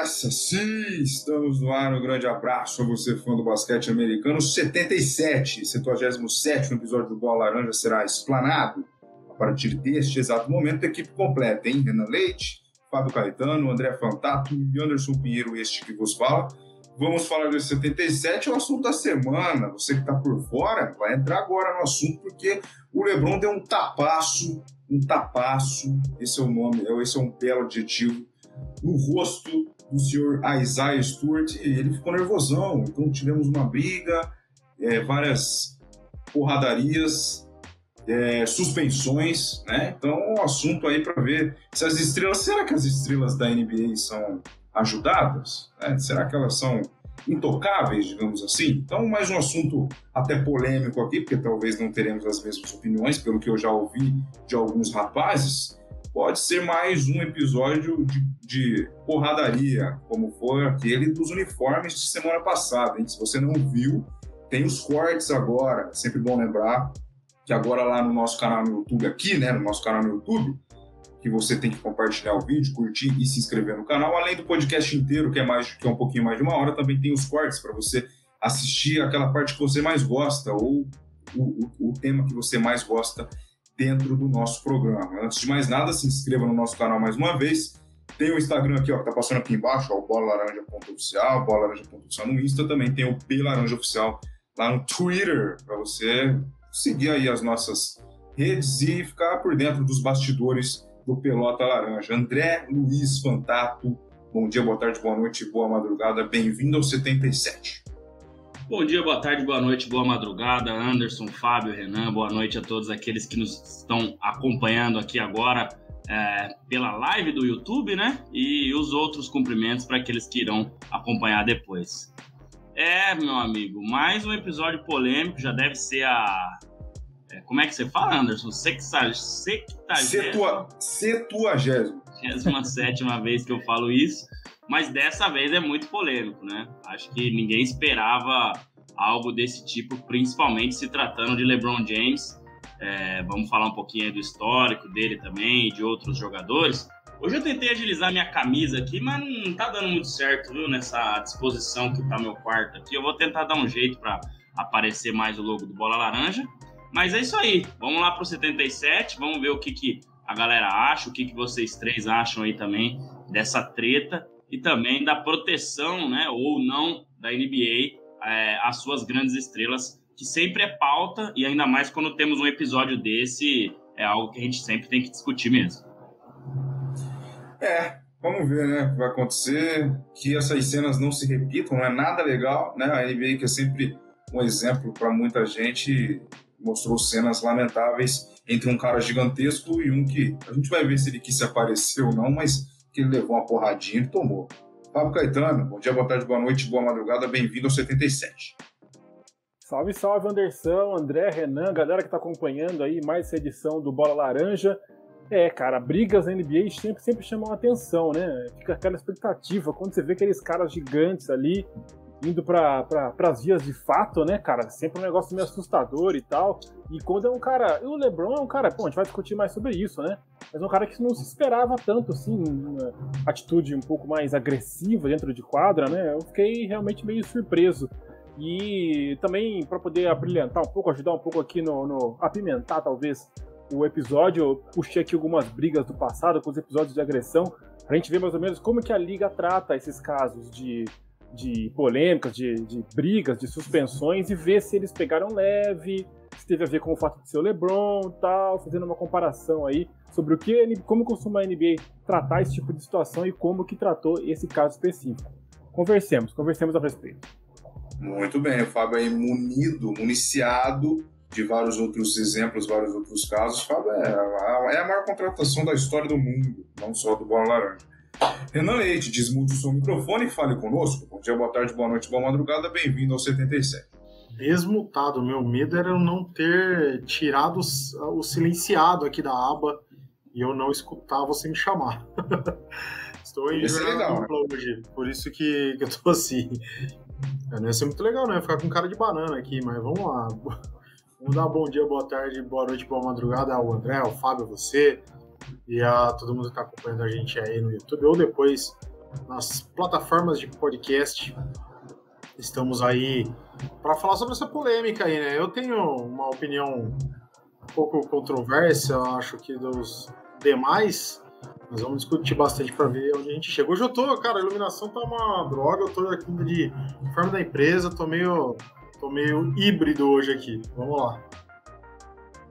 nessa! Sim, estamos no ar. Um grande abraço a você, fã do basquete americano. 77, 77 episódio do Bola Laranja será explanado a partir deste exato momento. Equipe completa, hein? Renan Leite, Fábio Caetano, André Fantato e Anderson Pinheiro, este que vos fala. Vamos falar do 77, é o assunto da semana. Você que está por fora vai entrar agora no assunto, porque o Lebron deu um tapaço, um tapaço, esse é o nome, esse é um belo adjetivo, no rosto do senhor Isaiah Stewart ele ficou nervosão. Então tivemos uma briga, é, várias porradarias, é, suspensões, né? Então, um assunto aí para ver se as estrelas, será que as estrelas da NBA são ajudadas? Né? Será que elas são intocáveis, digamos assim? Então, mais um assunto até polêmico aqui, porque talvez não teremos as mesmas opiniões, pelo que eu já ouvi de alguns rapazes. Pode ser mais um episódio de, de porradaria, como foi aquele dos uniformes de semana passada. Hein? Se você não viu, tem os cortes agora. É sempre bom lembrar que agora lá no nosso canal no YouTube, aqui, né, no nosso canal no YouTube, que você tem que compartilhar o vídeo, curtir e se inscrever no canal. Além do podcast inteiro, que é mais que é um pouquinho mais de uma hora, também tem os cortes para você assistir aquela parte que você mais gosta ou o, o, o, tema que você mais gosta dentro do nosso programa. Antes de mais nada, se inscreva no nosso canal mais uma vez. Tem o Instagram aqui, ó, que tá passando aqui embaixo, ó, o bola laranja.oficial, bola laranja.oficial no Insta, também tem o Laranja Oficial lá no Twitter, para você seguir aí as nossas redes e ficar por dentro dos bastidores do Pelota Laranja. André Luiz Fantato, bom dia, boa tarde, boa noite, boa madrugada, bem-vindo ao 77. Bom dia, boa tarde, boa noite, boa madrugada, Anderson, Fábio, Renan, boa noite a todos aqueles que nos estão acompanhando aqui agora é, pela live do YouTube, né? E os outros cumprimentos para aqueles que irão acompanhar depois. É, meu amigo, mais um episódio polêmico, já deve ser a é, como é que você fala, Anderson? Sexta, sextagésima. Setuagésima. sétima vez que eu falo isso, mas dessa vez é muito polêmico, né? Acho que ninguém esperava algo desse tipo, principalmente se tratando de LeBron James. É, vamos falar um pouquinho do histórico dele também de outros jogadores. Hoje eu tentei agilizar minha camisa aqui, mas não tá dando muito certo, viu? Nessa disposição que tá meu quarto aqui. Eu vou tentar dar um jeito para aparecer mais o logo do Bola Laranja. Mas é isso aí. Vamos lá pro 77, vamos ver o que, que a galera acha, o que, que vocês três acham aí também dessa treta e também da proteção, né, ou não da NBA é, às suas grandes estrelas, que sempre é pauta e ainda mais quando temos um episódio desse, é algo que a gente sempre tem que discutir mesmo. É, vamos ver, né, o que vai acontecer, que essas cenas não se repitam, não é nada legal, né, a NBA que é sempre um exemplo para muita gente mostrou cenas lamentáveis entre um cara gigantesco e um que a gente vai ver se ele quis se aparecer ou não, mas que ele levou uma porradinha e tomou. Fábio Caetano, bom dia, boa tarde, boa noite, boa madrugada, bem-vindo ao 77. Salve, salve, Anderson, André, Renan, galera que tá acompanhando aí mais essa edição do Bola Laranja. É, cara, brigas na NBA sempre, sempre chamam a atenção, né? Fica aquela expectativa quando você vê aqueles caras gigantes ali indo para pra, as vias de fato, né, cara? Sempre um negócio meio assustador e tal. E quando é um cara. O LeBron é um cara, pô, a gente vai discutir mais sobre isso, né? Mas é um cara que não se esperava tanto, assim, atitude um pouco mais agressiva dentro de quadra, né? Eu fiquei realmente meio surpreso. E também, para poder abrilhantar um pouco, ajudar um pouco aqui no, no. apimentar, talvez, o episódio, eu puxei aqui algumas brigas do passado, com os episódios de agressão, pra gente ver mais ou menos como que a liga trata esses casos de de polêmicas, de, de, brigas, de suspensões e ver se eles pegaram leve, se teve a ver com o fato de ser o LeBron tal, fazendo uma comparação aí sobre o que como costuma a NBA tratar esse tipo de situação e como que tratou esse caso específico. Conversemos, conversemos a respeito. Muito bem, o Fábio é munido, municiado de vários outros exemplos, vários outros casos. Fábio é é a maior contratação da história do mundo, não só do Bola Laranja. Renan Leite, desmude o seu microfone e fale conosco. Bom dia, boa tarde, boa noite, boa madrugada, bem-vindo ao 77. Desmutado, meu medo era eu não ter tirado o silenciado aqui da aba e eu não escutar você me chamar. Estou em Esse é legal, né? hoje, por isso que, eu tô assim. É, não ia ser muito legal, né? Ficar com cara de banana aqui, mas vamos lá. Vamos dar bom dia, boa tarde, boa noite, boa madrugada ao André, ao Fábio, a você, e a todo mundo que está acompanhando a gente aí no YouTube ou depois nas plataformas de podcast. Estamos aí para falar sobre essa polêmica aí, né? Eu tenho uma opinião um pouco controversa, acho que dos demais. Nós vamos discutir bastante para ver onde a gente chega. Hoje eu tô, cara, a iluminação tá uma droga, eu tô aqui de forma da empresa, tô meio, tô meio híbrido hoje aqui. Vamos lá.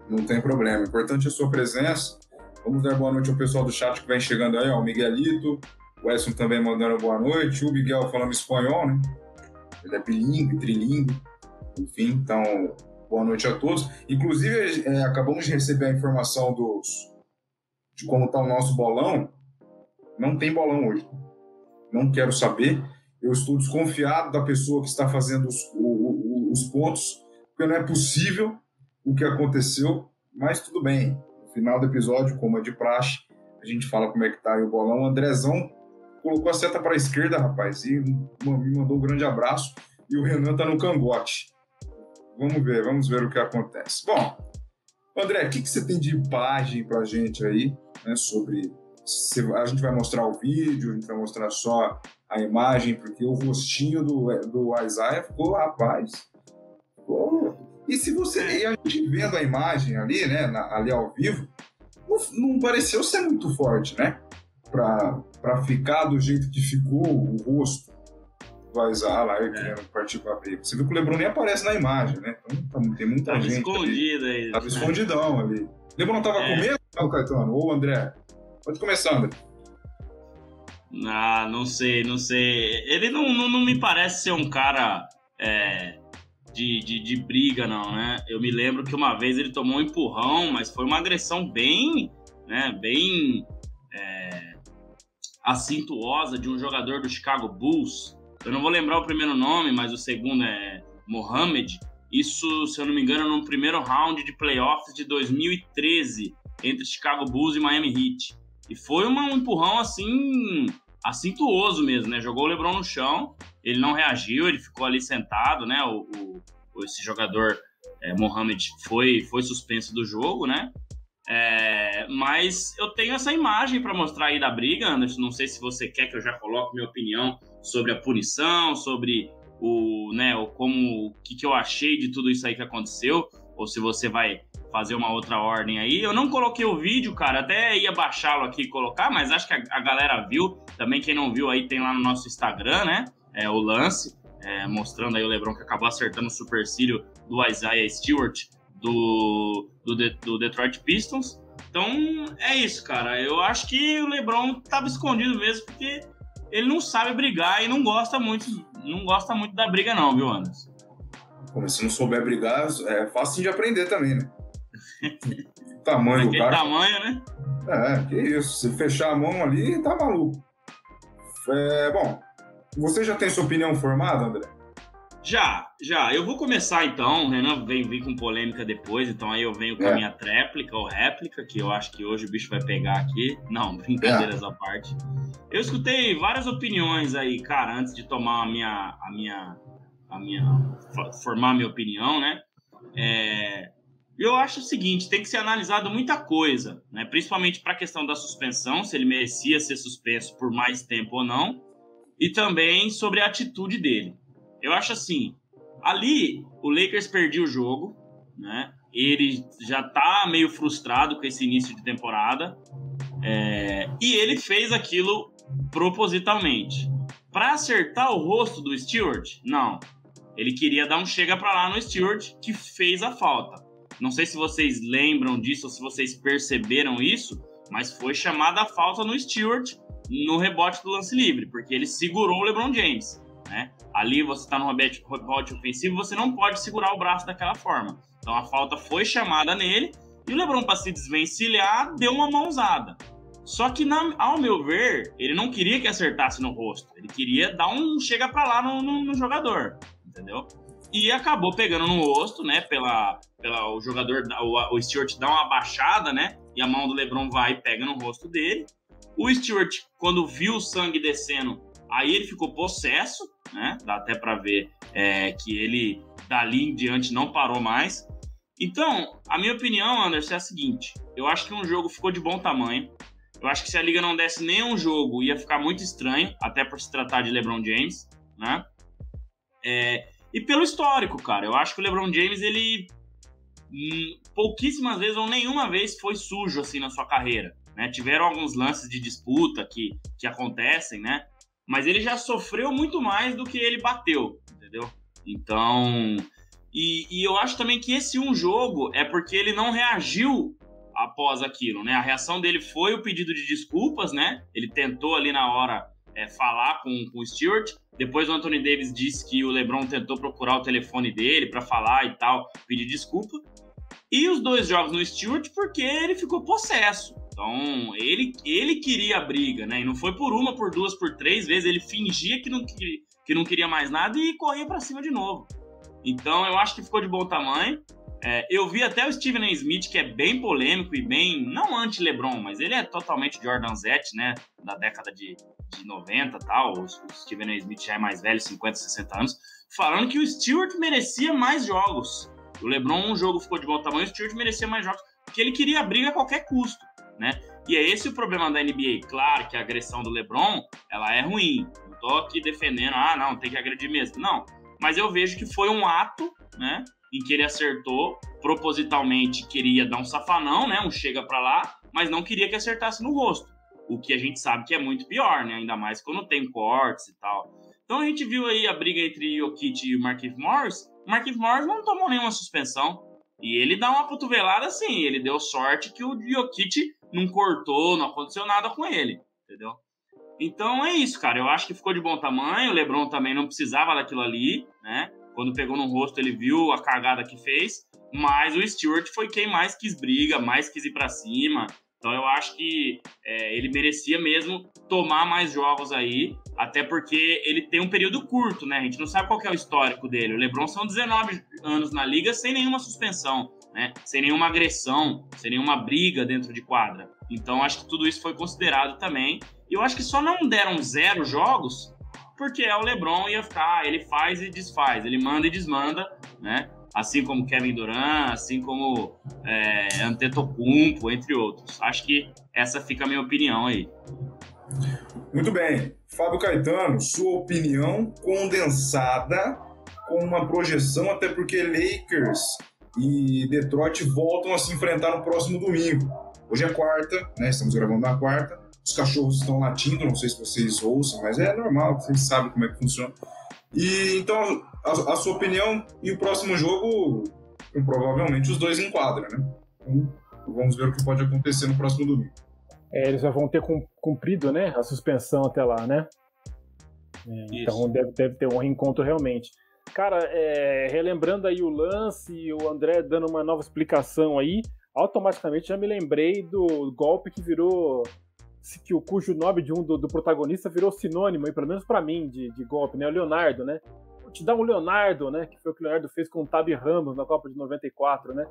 Não tem problema. Importante é a sua presença. Vamos dar boa noite ao pessoal do chat que vem chegando aí, ó. O Miguelito, o Edson também mandando boa noite, o Miguel falando espanhol, né? Ele é bilingue, trilingue, enfim, então, boa noite a todos. Inclusive, é, acabamos de receber a informação dos, de como está o nosso bolão. Não tem bolão hoje. Não quero saber. Eu estou desconfiado da pessoa que está fazendo os, o, o, os pontos, porque não é possível o que aconteceu, mas tudo bem. Final do episódio, como é de praxe, a gente fala como é que tá aí o bolão. O Andrezão colocou a seta para a esquerda, rapaz, e me mandou um grande abraço. E o Renan tá no cangote. Vamos ver, vamos ver o que acontece. Bom, André, o que, que você tem de imagem para a gente aí, né, sobre... A gente vai mostrar o vídeo, a gente vai mostrar só a imagem, porque o rostinho do, do Isaiah ficou, rapaz, ficou... E se você... E a gente vendo a imagem ali, né, na, ali ao vivo, não, não pareceu ser muito forte, né? para ficar do jeito que ficou o rosto Isaiah lá, é. querendo partir para briga. Você viu que o Lebron nem aparece na imagem, né? Então tá, tem muita tava gente. escondido ali. aí. Tava escondidão ali. Lebron tava é. com medo, não, Caetano? Ou André? Pode começar, André. Ah, não sei, não sei. Ele não, não, não me parece ser um cara é, de, de, de, briga, não, né? Eu me lembro que uma vez ele tomou um empurrão, mas foi uma agressão bem, né, bem é, acintuosa de um jogador do Chicago Bulls. Eu não vou lembrar o primeiro nome, mas o segundo é Mohamed. Isso, se eu não me engano, no primeiro round de playoffs de 2013 entre Chicago Bulls e Miami Heat. E foi uma, um empurrão assim, acintuoso mesmo, né? Jogou o LeBron no chão, ele não reagiu, ele ficou ali sentado, né? O, o esse jogador é, Mohamed foi, foi suspenso do jogo, né? É, mas eu tenho essa imagem para mostrar aí da briga, Anderson. Não sei se você quer que eu já coloque minha opinião sobre a punição, sobre o, né, o como, o que, que eu achei de tudo isso aí que aconteceu, ou se você vai fazer uma outra ordem aí. Eu não coloquei o vídeo, cara, até ia baixá-lo aqui e colocar, mas acho que a, a, galera viu. Também quem não viu aí tem lá no nosso Instagram, né? É, o lance, é, mostrando aí o Lebron que acabou acertando o supercílio do Isaiah Stewart do, do, do Detroit Pistons. Então é isso, cara. Eu acho que o LeBron tava escondido mesmo porque ele não sabe brigar e não gosta muito, não gosta muito da briga não, viu, Anderson? Como se não souber brigar, é fácil de aprender também, né? tamanho do cara. tamanho, né? É, que isso. Se fechar a mão ali, tá maluco. É, bom, você já tem sua opinião formada, André? Já, já. Eu vou começar então. O Renan vem vir com polêmica depois, então aí eu venho com é. a minha tréplica ou réplica, que eu acho que hoje o bicho vai pegar aqui. Não, brincadeiras é. à parte. Eu escutei várias opiniões aí, cara, antes de tomar a minha. a minha. a minha. formar a minha opinião, né? É, eu acho o seguinte, tem que ser analisado muita coisa, né? Principalmente para a questão da suspensão, se ele merecia ser suspenso por mais tempo ou não, e também sobre a atitude dele. Eu acho assim, ali o Lakers perdeu o jogo, né? Ele já tá meio frustrado com esse início de temporada. É, e ele fez aquilo propositalmente. Para acertar o rosto do Stewart? Não. Ele queria dar um chega para lá no Stewart, que fez a falta. Não sei se vocês lembram disso ou se vocês perceberam isso, mas foi chamada a falta no Stewart no rebote do lance livre, porque ele segurou o LeBron James. Né? Ali você está no rebote, rebote ofensivo, você não pode segurar o braço daquela forma. Então a falta foi chamada nele e o LeBron, para se desvencilhar, deu uma mãozada. Só que, na, ao meu ver, ele não queria que acertasse no rosto. Ele queria dar um chega para lá no, no, no, jogador, entendeu? E acabou pegando no rosto, né? Pela, pela o jogador, o, o Stewart dá uma baixada, né? E a mão do LeBron vai e pega no rosto dele. O Stewart, quando viu o sangue descendo, aí ele ficou possesso, né? Dá até para ver é, que ele dali em diante não parou mais. Então, a minha opinião, Anderson, é a seguinte: eu acho que um jogo ficou de bom tamanho. Eu acho que se a liga não desse nenhum jogo, ia ficar muito estranho, até por se tratar de LeBron James, né? É, e pelo histórico, cara, eu acho que o LeBron James, ele hum, pouquíssimas vezes ou nenhuma vez foi sujo assim na sua carreira. Né? Tiveram alguns lances de disputa que, que acontecem, né? Mas ele já sofreu muito mais do que ele bateu, entendeu? Então, e, e, eu acho também que esse um jogo é porque ele não reagiu após aquilo, né? A reação dele foi o pedido de desculpas, né? Ele tentou ali na hora é, falar com, com o Stewart. Depois o Anthony Davis disse que o LeBron tentou procurar o telefone dele para falar e tal, pedir desculpa. E os dois jogos no Stewart porque ele ficou possesso. Então, ele, ele queria a briga, né? E não foi por uma, por duas, por três vezes. Ele fingia que não, que, que não queria mais nada e corria para cima de novo. Então, eu acho que ficou de bom tamanho. É, eu vi até o Steven. Smith, que é bem polêmico e bem, não anti-LeBron, mas ele é totalmente Jordan Zett, né? Da década de, de 90 e tal. O, o Steven. Smith já é mais velho, 50, 60 anos, falando que o Stewart merecia mais jogos. O LeBron, um jogo ficou de bom tamanho, o Stewart merecia mais jogos, porque ele queria a briga a qualquer custo, né? E é esse o problema da NBA. Claro que a agressão do LeBron, ela é ruim. Não tô aqui defendendo, ah, não, tem que agredir mesmo. Não. Mas eu vejo que foi um ato, né? em que ele acertou, propositalmente queria dar um safanão, né, um chega para lá, mas não queria que acertasse no rosto. O que a gente sabe que é muito pior, né, ainda mais quando tem cortes e tal. Então a gente viu aí a briga entre Jokic e Marquinhos Morris. Marquinhos Morris não tomou nenhuma suspensão. E ele dá uma cotovelada assim, ele deu sorte que o Jokic não cortou, não aconteceu nada com ele, entendeu? Então é isso, cara. Eu acho que ficou de bom tamanho. O LeBron também não precisava daquilo ali, né? Quando pegou no rosto, ele viu a cagada que fez. Mas o Stewart foi quem mais quis briga, mais quis ir para cima. Então eu acho que é, ele merecia mesmo tomar mais jogos aí, até porque ele tem um período curto, né? A gente não sabe qual é o histórico dele. O LeBron são 19 anos na liga sem nenhuma suspensão, né? Sem nenhuma agressão, sem nenhuma briga dentro de quadra. Então acho que tudo isso foi considerado também. E eu acho que só não deram zero jogos porque é o LeBron ia ficar, ele faz e desfaz, ele manda e desmanda, né? Assim como Kevin Durant, assim como é, Antetokounmpo, entre outros. Acho que essa fica a minha opinião aí. Muito bem. Fábio Caetano, sua opinião condensada com uma projeção, até porque Lakers e Detroit voltam a se enfrentar no próximo domingo. Hoje é quarta, né? Estamos gravando na quarta os cachorros estão latindo, não sei se vocês ouçam, mas é normal, vocês sabem como é que funciona. E então, a, a sua opinião e o próximo jogo, provavelmente os dois enquadram, né? Então, vamos ver o que pode acontecer no próximo domingo. É, eles já vão ter cumprido, né, a suspensão até lá, né? É, então deve, deve ter um reencontro realmente. Cara, é, relembrando aí o lance e o André dando uma nova explicação aí, automaticamente já me lembrei do golpe que virou que o cujo nome de um do, do protagonista virou sinônimo, pelo menos para mim, de, de, golpe, né? O Leonardo, né? Vou te dar um Leonardo, né? Que foi o que o Leonardo fez com o Tabi Ramos na Copa de 94, né?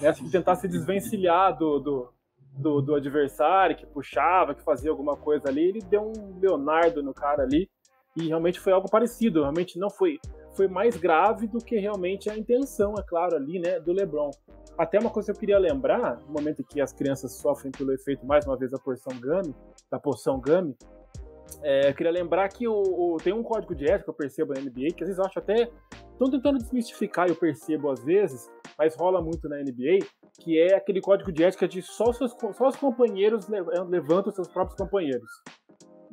Nessa de tentar se desvencilhar do, do, do, do adversário, que puxava, que fazia alguma coisa ali, ele deu um Leonardo no cara ali. E realmente foi algo parecido, realmente não foi foi mais grave do que realmente a intenção, é claro, ali, né, do LeBron. Até uma coisa que eu queria lembrar, no momento em que as crianças sofrem pelo efeito, mais uma vez, da porção Gami, da porção Gami, é, eu queria lembrar que o, o, tem um código de ética eu percebo na NBA, que às vezes eu acho até. Estão tentando desmistificar, eu percebo às vezes, mas rola muito na NBA, que é aquele código de ética de só, seus, só os companheiros levantam seus próprios companheiros.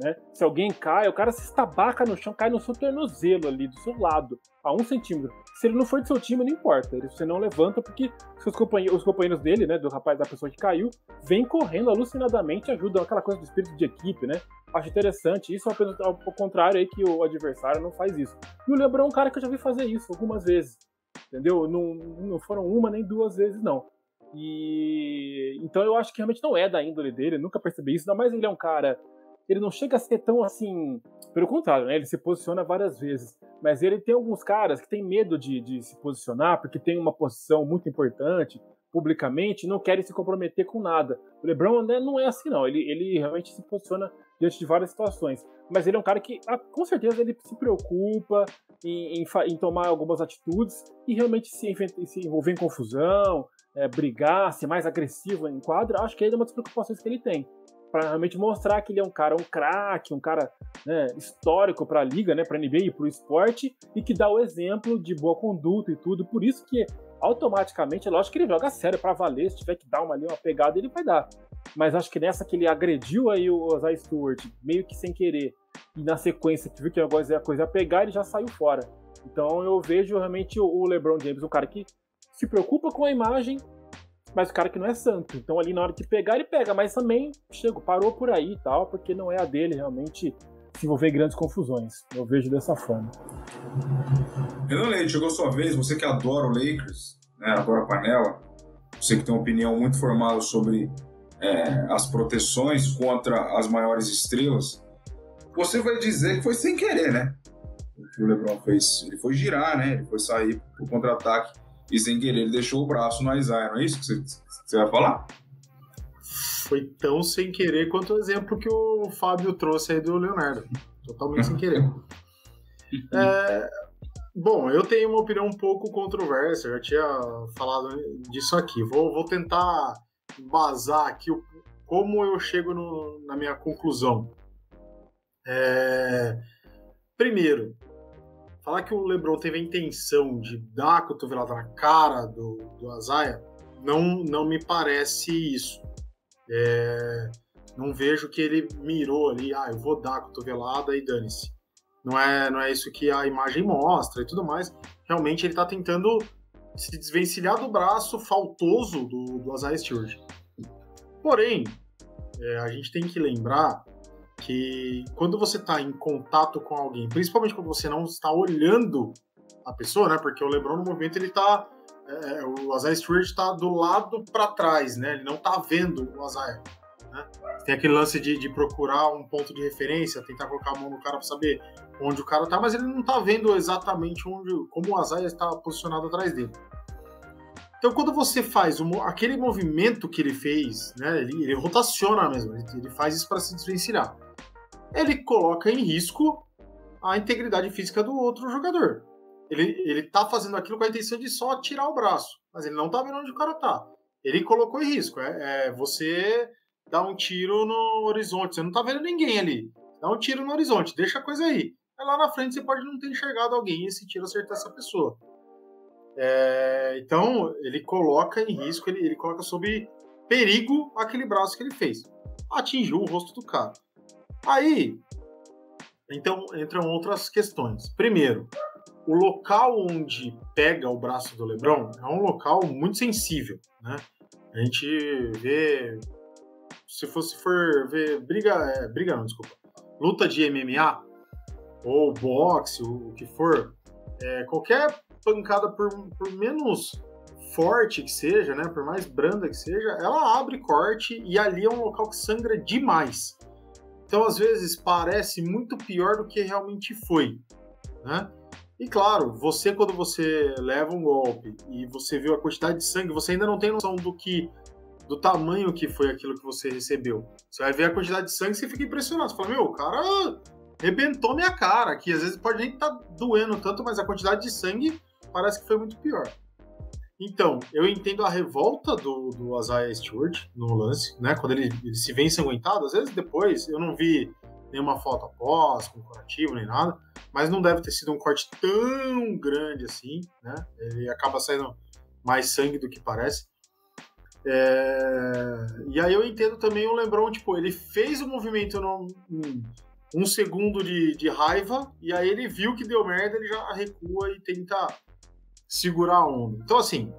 Né? Se alguém cai, o cara se estabaca no chão, cai no seu tornozelo ali, do seu lado, a um centímetro. Se ele não for do seu time, não importa. Você não levanta porque seus companheiros, os companheiros dele, né, do rapaz, da pessoa que caiu, vem correndo alucinadamente, ajudam aquela coisa do espírito de equipe, né? Acho interessante. Isso ao contrário aí que o adversário não faz isso. E o Lebron é um cara que eu já vi fazer isso algumas vezes. Entendeu? Não, não foram uma nem duas vezes, não. E então eu acho que realmente não é da índole dele, nunca percebi isso, ainda mais ele é um cara ele não chega a ser tão assim. Pelo contrário, né? Ele se posiciona várias vezes. Mas ele tem alguns caras que têm medo de, de se posicionar porque tem uma posição muito importante publicamente não querem se comprometer com nada. O LeBron né, não é assim, não. Ele, ele realmente se posiciona diante de várias situações. Mas ele é um cara que, ah, com certeza, ele se preocupa em, em, em tomar algumas atitudes e realmente se, se envolver em confusão, é, brigar, ser mais agressivo em quadra. Acho que é uma das preocupações que ele tem. Para realmente mostrar que ele é um cara, um craque, um cara né, histórico para a liga, né, para a NBA e para o esporte, e que dá o exemplo de boa conduta e tudo. Por isso que automaticamente, é lógico que ele joga sério para valer, se tiver que dar uma ali, uma pegada, ele vai dar. Mas acho que nessa que ele agrediu aí o Ozai Stewart, meio que sem querer, e na sequência que viu que a coisa, a coisa ia pegar, ele já saiu fora. Então eu vejo realmente o LeBron James, um cara que se preocupa com a imagem, mas o cara que não é santo. Então ali na hora que pegar, ele pega, mas também chegou, parou por aí e tal, porque não é a dele realmente se envolver em grandes confusões. Eu vejo dessa forma. Renan Leite, chegou sua vez, você que adora o Lakers, né, adora a panela, você que tem uma opinião muito formada sobre é, as proteções contra as maiores estrelas, você vai dizer que foi sem querer, né? O que o LeBron fez, ele foi girar, né? Ele foi sair pro contra-ataque e sem querer ele deixou o braço no Isaiah, não é isso que você, você vai falar? Foi tão sem querer quanto o exemplo que o Fábio trouxe aí do Leonardo. Totalmente sem querer. É, bom, eu tenho uma opinião um pouco controversa, eu já tinha falado disso aqui. Vou, vou tentar embasar aqui o, como eu chego no, na minha conclusão. É, primeiro, falar que o LeBron teve a intenção de dar a cotovelada na cara do, do Azaia não, não me parece isso. É, não vejo que ele mirou ali, ah, eu vou dar a cotovelada e dane-se. Não é, não é isso que a imagem mostra e tudo mais. Realmente ele está tentando se desvencilhar do braço faltoso do, do Isaiah Stewart. Porém, é, a gente tem que lembrar que quando você está em contato com alguém, principalmente quando você não está olhando a pessoa, né? Porque o LeBron no movimento ele está é, o Isaiah Stewart está do lado para trás, né? Ele não está vendo o Isaiah. Né? Tem aquele lance de, de, procurar um ponto de referência, tentar colocar a mão no cara para saber onde o cara está, mas ele não está vendo exatamente onde, como o Isaiah está posicionado atrás dele. Então, quando você faz aquele movimento que ele fez, né, ele, ele rotaciona mesmo, ele, ele faz isso para se desvencilhar. Ele coloca em risco a integridade física do outro jogador. Ele, ele tá fazendo aquilo com a intenção de só tirar o braço, mas ele não tá vendo onde o cara tá. Ele colocou em risco. É, é você dar um tiro no horizonte. Você não tá vendo ninguém ali. Dá um tiro no horizonte, deixa a coisa aí. Aí lá na frente você pode não ter enxergado alguém e esse tiro acertar essa pessoa. É, então, ele coloca em risco, ele, ele coloca sob perigo aquele braço que ele fez. Atingiu o rosto do cara. Aí, então, entram outras questões. Primeiro, o local onde pega o braço do LeBron é um local muito sensível, né? A gente vê, se fosse for ver briga, é, briga não, desculpa, luta de MMA ou boxe, o, que for, é, qualquer pancada por, por menos forte que seja, né, por mais branda que seja, ela abre corte e ali é um local que sangra demais. Então, às vezes, parece muito pior do que realmente foi, né? E claro, você quando você leva um golpe e você viu a quantidade de sangue, você ainda não tem noção do que do tamanho que foi aquilo que você recebeu. Você vai ver a quantidade de sangue e você fica impressionado. Você fala, meu, o cara rebentou minha cara, que às vezes pode nem estar tá doendo tanto, mas a quantidade de sangue parece que foi muito pior. Então, eu entendo a revolta do, do Isaiah Stewart no lance, né? Quando ele, ele se vê ensanguentado, às vezes depois, eu não vi nenhuma foto após, com curativo, nem nada, mas não deve ter sido um corte tão grande assim, né? Ele acaba saindo mais sangue do que parece. É... E aí eu entendo também o Lebron, tipo, ele fez o movimento num, um segundo de, de raiva, e aí ele viu que deu merda, ele já recua e tenta segurar a onda. Então, assim,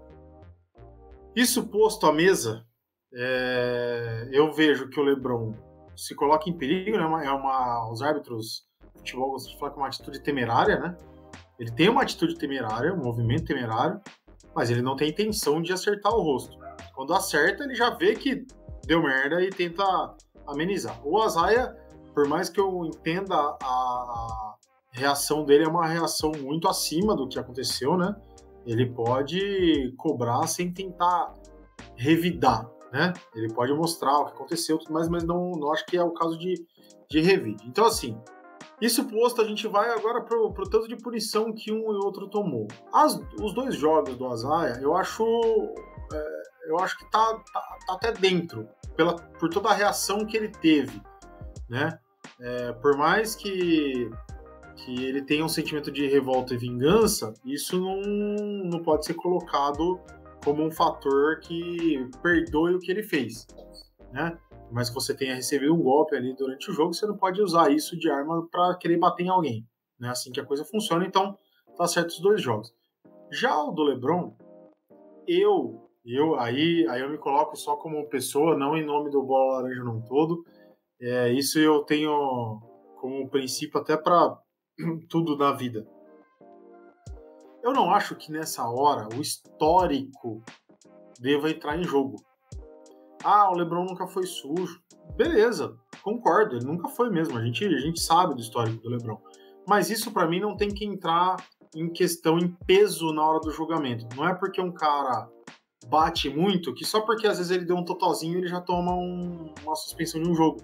isso posto à mesa, é... eu vejo que o Lebron se coloca em perigo, né? É uma, os árbitros de futebol gostam de falar que é uma atitude temerária, né? Ele tem uma atitude temerária, um movimento temerário, mas ele não tem intenção de acertar o rosto. Quando acerta, ele já vê que deu merda e tenta amenizar. O Azaia, por mais que eu entenda a reação dele, é uma reação muito acima do que aconteceu, né? Ele pode cobrar sem tentar revidar né? Ele pode mostrar o que aconteceu, tudo mais, mas não, não acho que é o caso de, de revide. Então, assim, isso posto, a gente vai agora pro, pro tanto de punição que um e outro tomou. As, os dois jogos do Azaia, eu acho é, eu acho que tá, tá, tá, até dentro, pela, por toda a reação que ele teve, né? É, por mais que, que ele tenha um sentimento de revolta e vingança, isso não, não pode ser colocado como um fator que perdoe o que ele fez, né? Mas que você tenha recebido um golpe ali durante o jogo, você não pode usar isso de arma para querer bater em alguém, né? Assim que a coisa funciona, então tá certo os dois jogos. Já o do LeBron, eu, eu aí, aí eu me coloco só como pessoa, não em nome do Bola Laranja não todo. É, isso eu tenho como princípio até para tudo na vida. Eu não acho que nessa hora o histórico deva entrar em jogo. Ah, o LeBron nunca foi sujo. Beleza, concordo, ele nunca foi mesmo. A gente, a gente sabe do histórico do LeBron. Mas isso para mim não tem que entrar em questão, em peso na hora do julgamento. Não é porque um cara bate muito que só porque às vezes ele deu um totalzinho ele já toma um, uma suspensão de um jogo.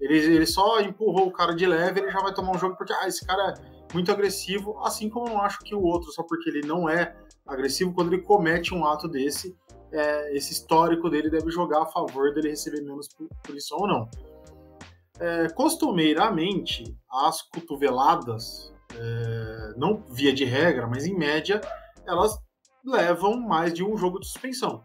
Ele, ele só empurrou o cara de leve, ele já vai tomar um jogo porque ah, esse cara é muito agressivo, assim como eu não acho que o outro, só porque ele não é agressivo, quando ele comete um ato desse, é, esse histórico dele deve jogar a favor dele receber menos punição ou não. É, costumeiramente, as cotoveladas é, não via de regra, mas em média, elas levam mais de um jogo de suspensão.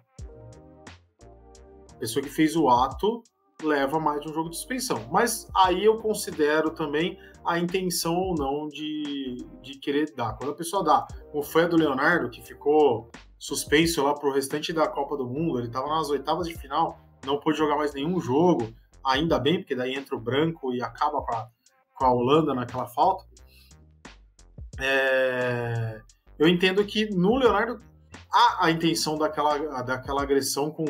A pessoa que fez o ato leva mais de um jogo de suspensão. Mas aí eu considero também a intenção ou não de, de querer dar. Quando a pessoa dá, como foi a do Leonardo, que ficou suspenso lá pro restante da Copa do Mundo, ele estava nas oitavas de final, não pôde jogar mais nenhum jogo, ainda bem, porque daí entra o branco e acaba com a, com a Holanda naquela falta. É, eu entendo que no Leonardo há a intenção daquela, daquela agressão com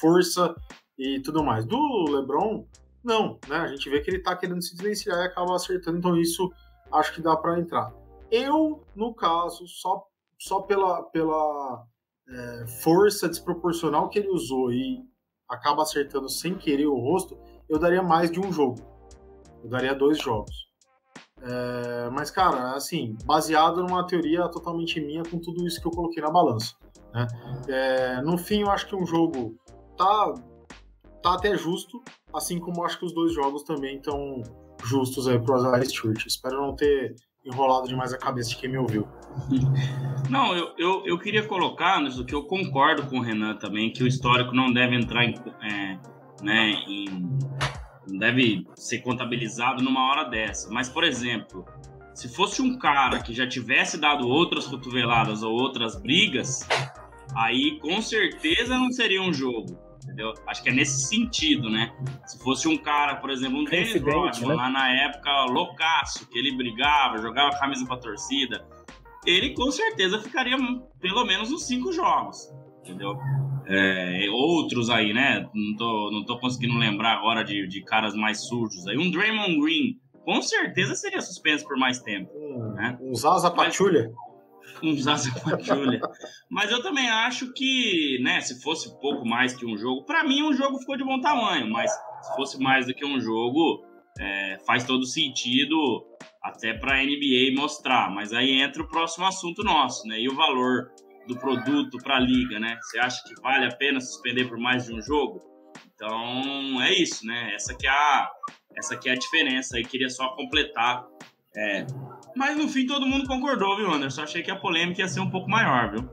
força e tudo mais. Do LeBron, não, né? A gente vê que ele tá querendo se desvencilhar e acaba acertando, então isso acho que dá para entrar. Eu, no caso, só, só pela, pela é, força desproporcional que ele usou e acaba acertando sem querer o rosto, eu daria mais de um jogo. Eu daria dois jogos. É, mas, cara, assim, baseado numa teoria totalmente minha com tudo isso que eu coloquei na balança. Né? É, no fim, eu acho que um jogo tá, tá até justo, assim como acho que os dois jogos também estão justos aí pro Azar Stewart. Espero não ter enrolado demais a cabeça de quem me ouviu. Não, eu, eu, eu queria colocar nisso que eu concordo com o Renan também, que o histórico não deve entrar em, é, né, em não deve ser contabilizado numa hora dessa. Mas, por exemplo, se fosse um cara que já tivesse dado outras cotoveladas ou outras brigas, aí com certeza não seria um jogo. Entendeu? Acho que é nesse sentido, né? Se fosse um cara, por exemplo, um Dennis Rodman, né? lá na época loucaço, que ele brigava, jogava camisa pra torcida, ele com certeza ficaria pelo menos uns cinco jogos, entendeu? É, outros aí, né? Não tô, não tô conseguindo lembrar agora de, de caras mais sujos aí. Um Draymond Green, com certeza seria suspenso por mais tempo. Hum, né? Um Zaza Patrulha. Um Zaza Patrulha. Mas eu também acho que, né, se fosse pouco mais que um jogo, para mim um jogo ficou de bom tamanho, mas se fosse mais do que um jogo, é, faz todo sentido até para a NBA mostrar. Mas aí entra o próximo assunto nosso, né? E o valor do produto para a liga, né? Você acha que vale a pena suspender por mais de um jogo? Então é isso, né? Essa que é a, essa que é a diferença. Aí queria só completar. É. Mas no fim todo mundo concordou, viu, Anderson? Achei que a polêmica ia ser um pouco maior, viu?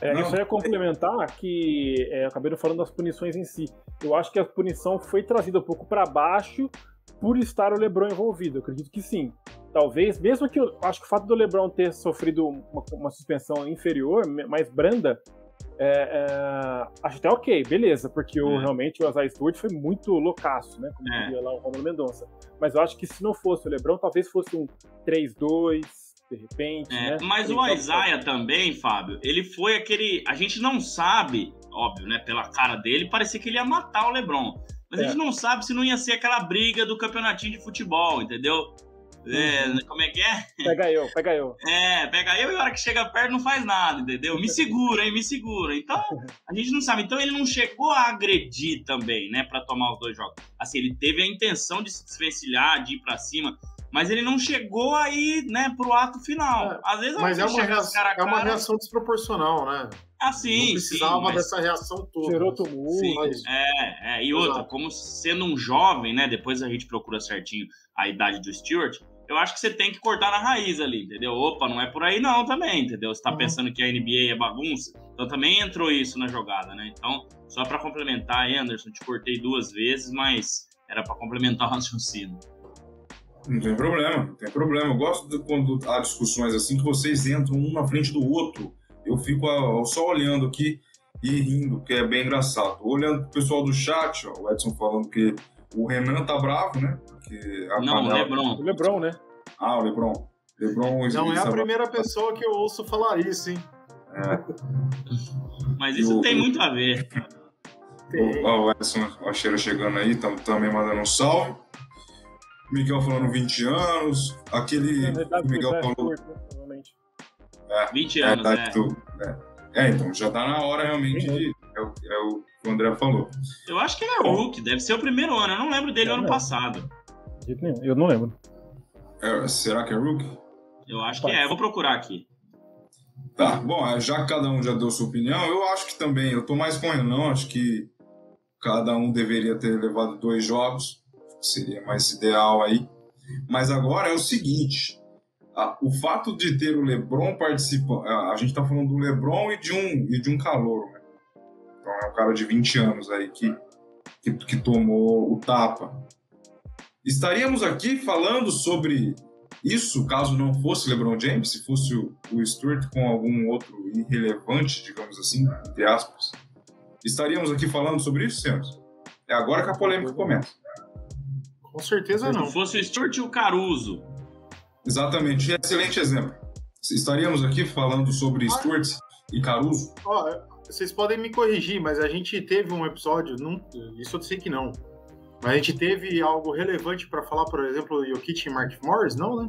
É, isso ia complementar que é, acabei falando das punições em si. Eu acho que a punição foi trazida um pouco para baixo por estar o LeBron envolvido. Eu acredito que sim talvez, mesmo que eu acho que o fato do LeBron ter sofrido uma, uma suspensão inferior, mais branda, é, é, acho até ok, beleza, porque o, é. realmente o Isaiah Stewart foi muito loucaço, né? Como é. diria lá o Romulo Mendonça. Mas eu acho que se não fosse o LeBron, talvez fosse um 3-2, de repente. É, né? Mas o Isaiah também, Fábio, ele foi aquele. A gente não sabe, óbvio, né? Pela cara dele, parecia que ele ia matar o LeBron. Mas a gente é. não sabe se não ia ser aquela briga do campeonatinho de futebol, entendeu? É, como é que é? Pega eu, pega eu. É, pega eu e a hora que chega perto não faz nada, entendeu? Me segura, hein, me segura. Então, a gente não sabe. Então, ele não chegou a agredir também, né, para tomar os dois jogos. Assim, ele teve a intenção de se desvencilhar, de ir para cima. mas ele não chegou aí, né, pro ato final. É, Às vezes Mas é uma, reação, cara a é uma cara, reação desproporcional, né? assim, não precisava sim, mas- dessa reação toda. Gerou tumulto. Sim, mas- é, é, e outra, Exato. como sendo um jovem, né? Depois a gente procura certinho a idade do Stewart. Eu acho que você tem que cortar na raiz ali, entendeu? Opa, não é por aí não também, entendeu? Você tá Uhum. pensando que a NBA é bagunça. Então também entrou isso na jogada, né? Então, só pra complementar Anderson, te cortei duas vezes, mas era pra complementar o raciocínio. Não tem problema, não tem problema. Eu gosto de quando há discussões assim que vocês entram um na frente do outro. Eu fico ah, só olhando aqui e rindo, que é bem engraçado. Olhando pro pessoal do chat, ó, o Edson falando que o Renan tá bravo, né? Porque a Não, o panela- Lebron. O Lebron, né? Ah, o Lebron. Lebron Não é a primeira pessoa que eu ouço falar isso, hein? Mas isso o- tem muito a ver. Tem. Ó, o Edson, ó, a Cheira chegando aí, tam- também mandando um salve. Miguel falando 20 anos. Aquele que verdade, o Miguel é falou. curto, provavelmente. 20 É, anos, tá, né? é. É, então, já tá na hora realmente de. É o, é o que o André falou. Eu acho que ele é rookie, deve ser o primeiro ano. Eu não lembro dele É, ano passado. Jeito nenhum. Eu não lembro. É, será que é Rookie? Eu acho que é, eu vou procurar aqui. Tá, bom, é, já que cada um já deu sua opinião, eu acho que também, eu tô mais com o Renan, acho que cada um deveria ter levado dois jogos, seria mais ideal aí. Mas agora é o seguinte, a- o fato de ter o LeBron participando, a, a gente tá falando do LeBron e de um, e de um calor, né? Então é um cara de 20 anos aí que, que, que tomou o tapa. Estaríamos aqui falando sobre isso caso não fosse LeBron James, se fosse o, o Stewart com algum outro irrelevante, digamos assim, entre aspas. Estaríamos aqui falando sobre isso, senhores? É agora que a polêmica começa. Com certeza não. Se fosse o Stuart e o Caruso. Exatamente, excelente exemplo. Estaríamos aqui falando sobre Stewart e Caruso. Ó, vocês podem me corrigir, mas a gente teve um episódio, não, isso eu sei que não. Mas a gente teve algo relevante pra falar, por exemplo, Jokic e Mark Morris, não, né?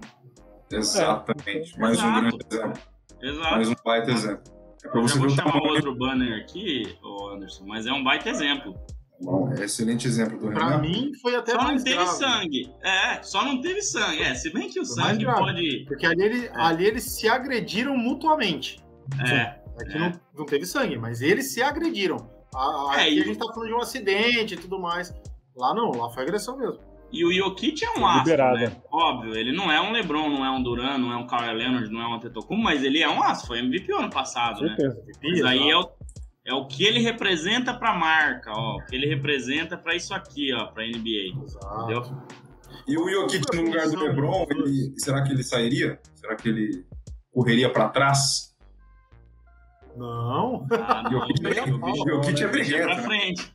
Exatamente, mais um Exato. grande exemplo, Exato. mais um baita exemplo. É pra Eu você ver vou chamar tamanho. outro banner aqui, Anderson, mas é um baita exemplo. Bom, é excelente exemplo do Pra Renan. mim foi até Só não mais teve grave. sangue. É, só não teve sangue. É, se bem que o Foi mais sangue grave. pode. Porque ali, ele- ali eles se agrediram mutuamente. É, Aqui É. não, não teve sangue, mas eles se agrediram. É, aqui e- a gente tá falando de um acidente e tudo mais. Lá não, lá foi agressão mesmo. E o Jokic é um Foi astro, né? Óbvio, ele não é um LeBron, não é um Duran, não é um Kawhi Leonard, não é um Antetokounmpo, mas ele é um astro, foi MVP ano passado, né? Certeza. Isso aí é o, é o que ele representa pra marca, ó. O que ele representa pra isso aqui, ó, pra NBA. Exato. Entendeu? E o Jokic no lugar do LeBron, ele- será que ele sairia? Será que ele correria para trás? Não. Ah, não, Jokic, Jokic, é deixa pra briguento, né? frente.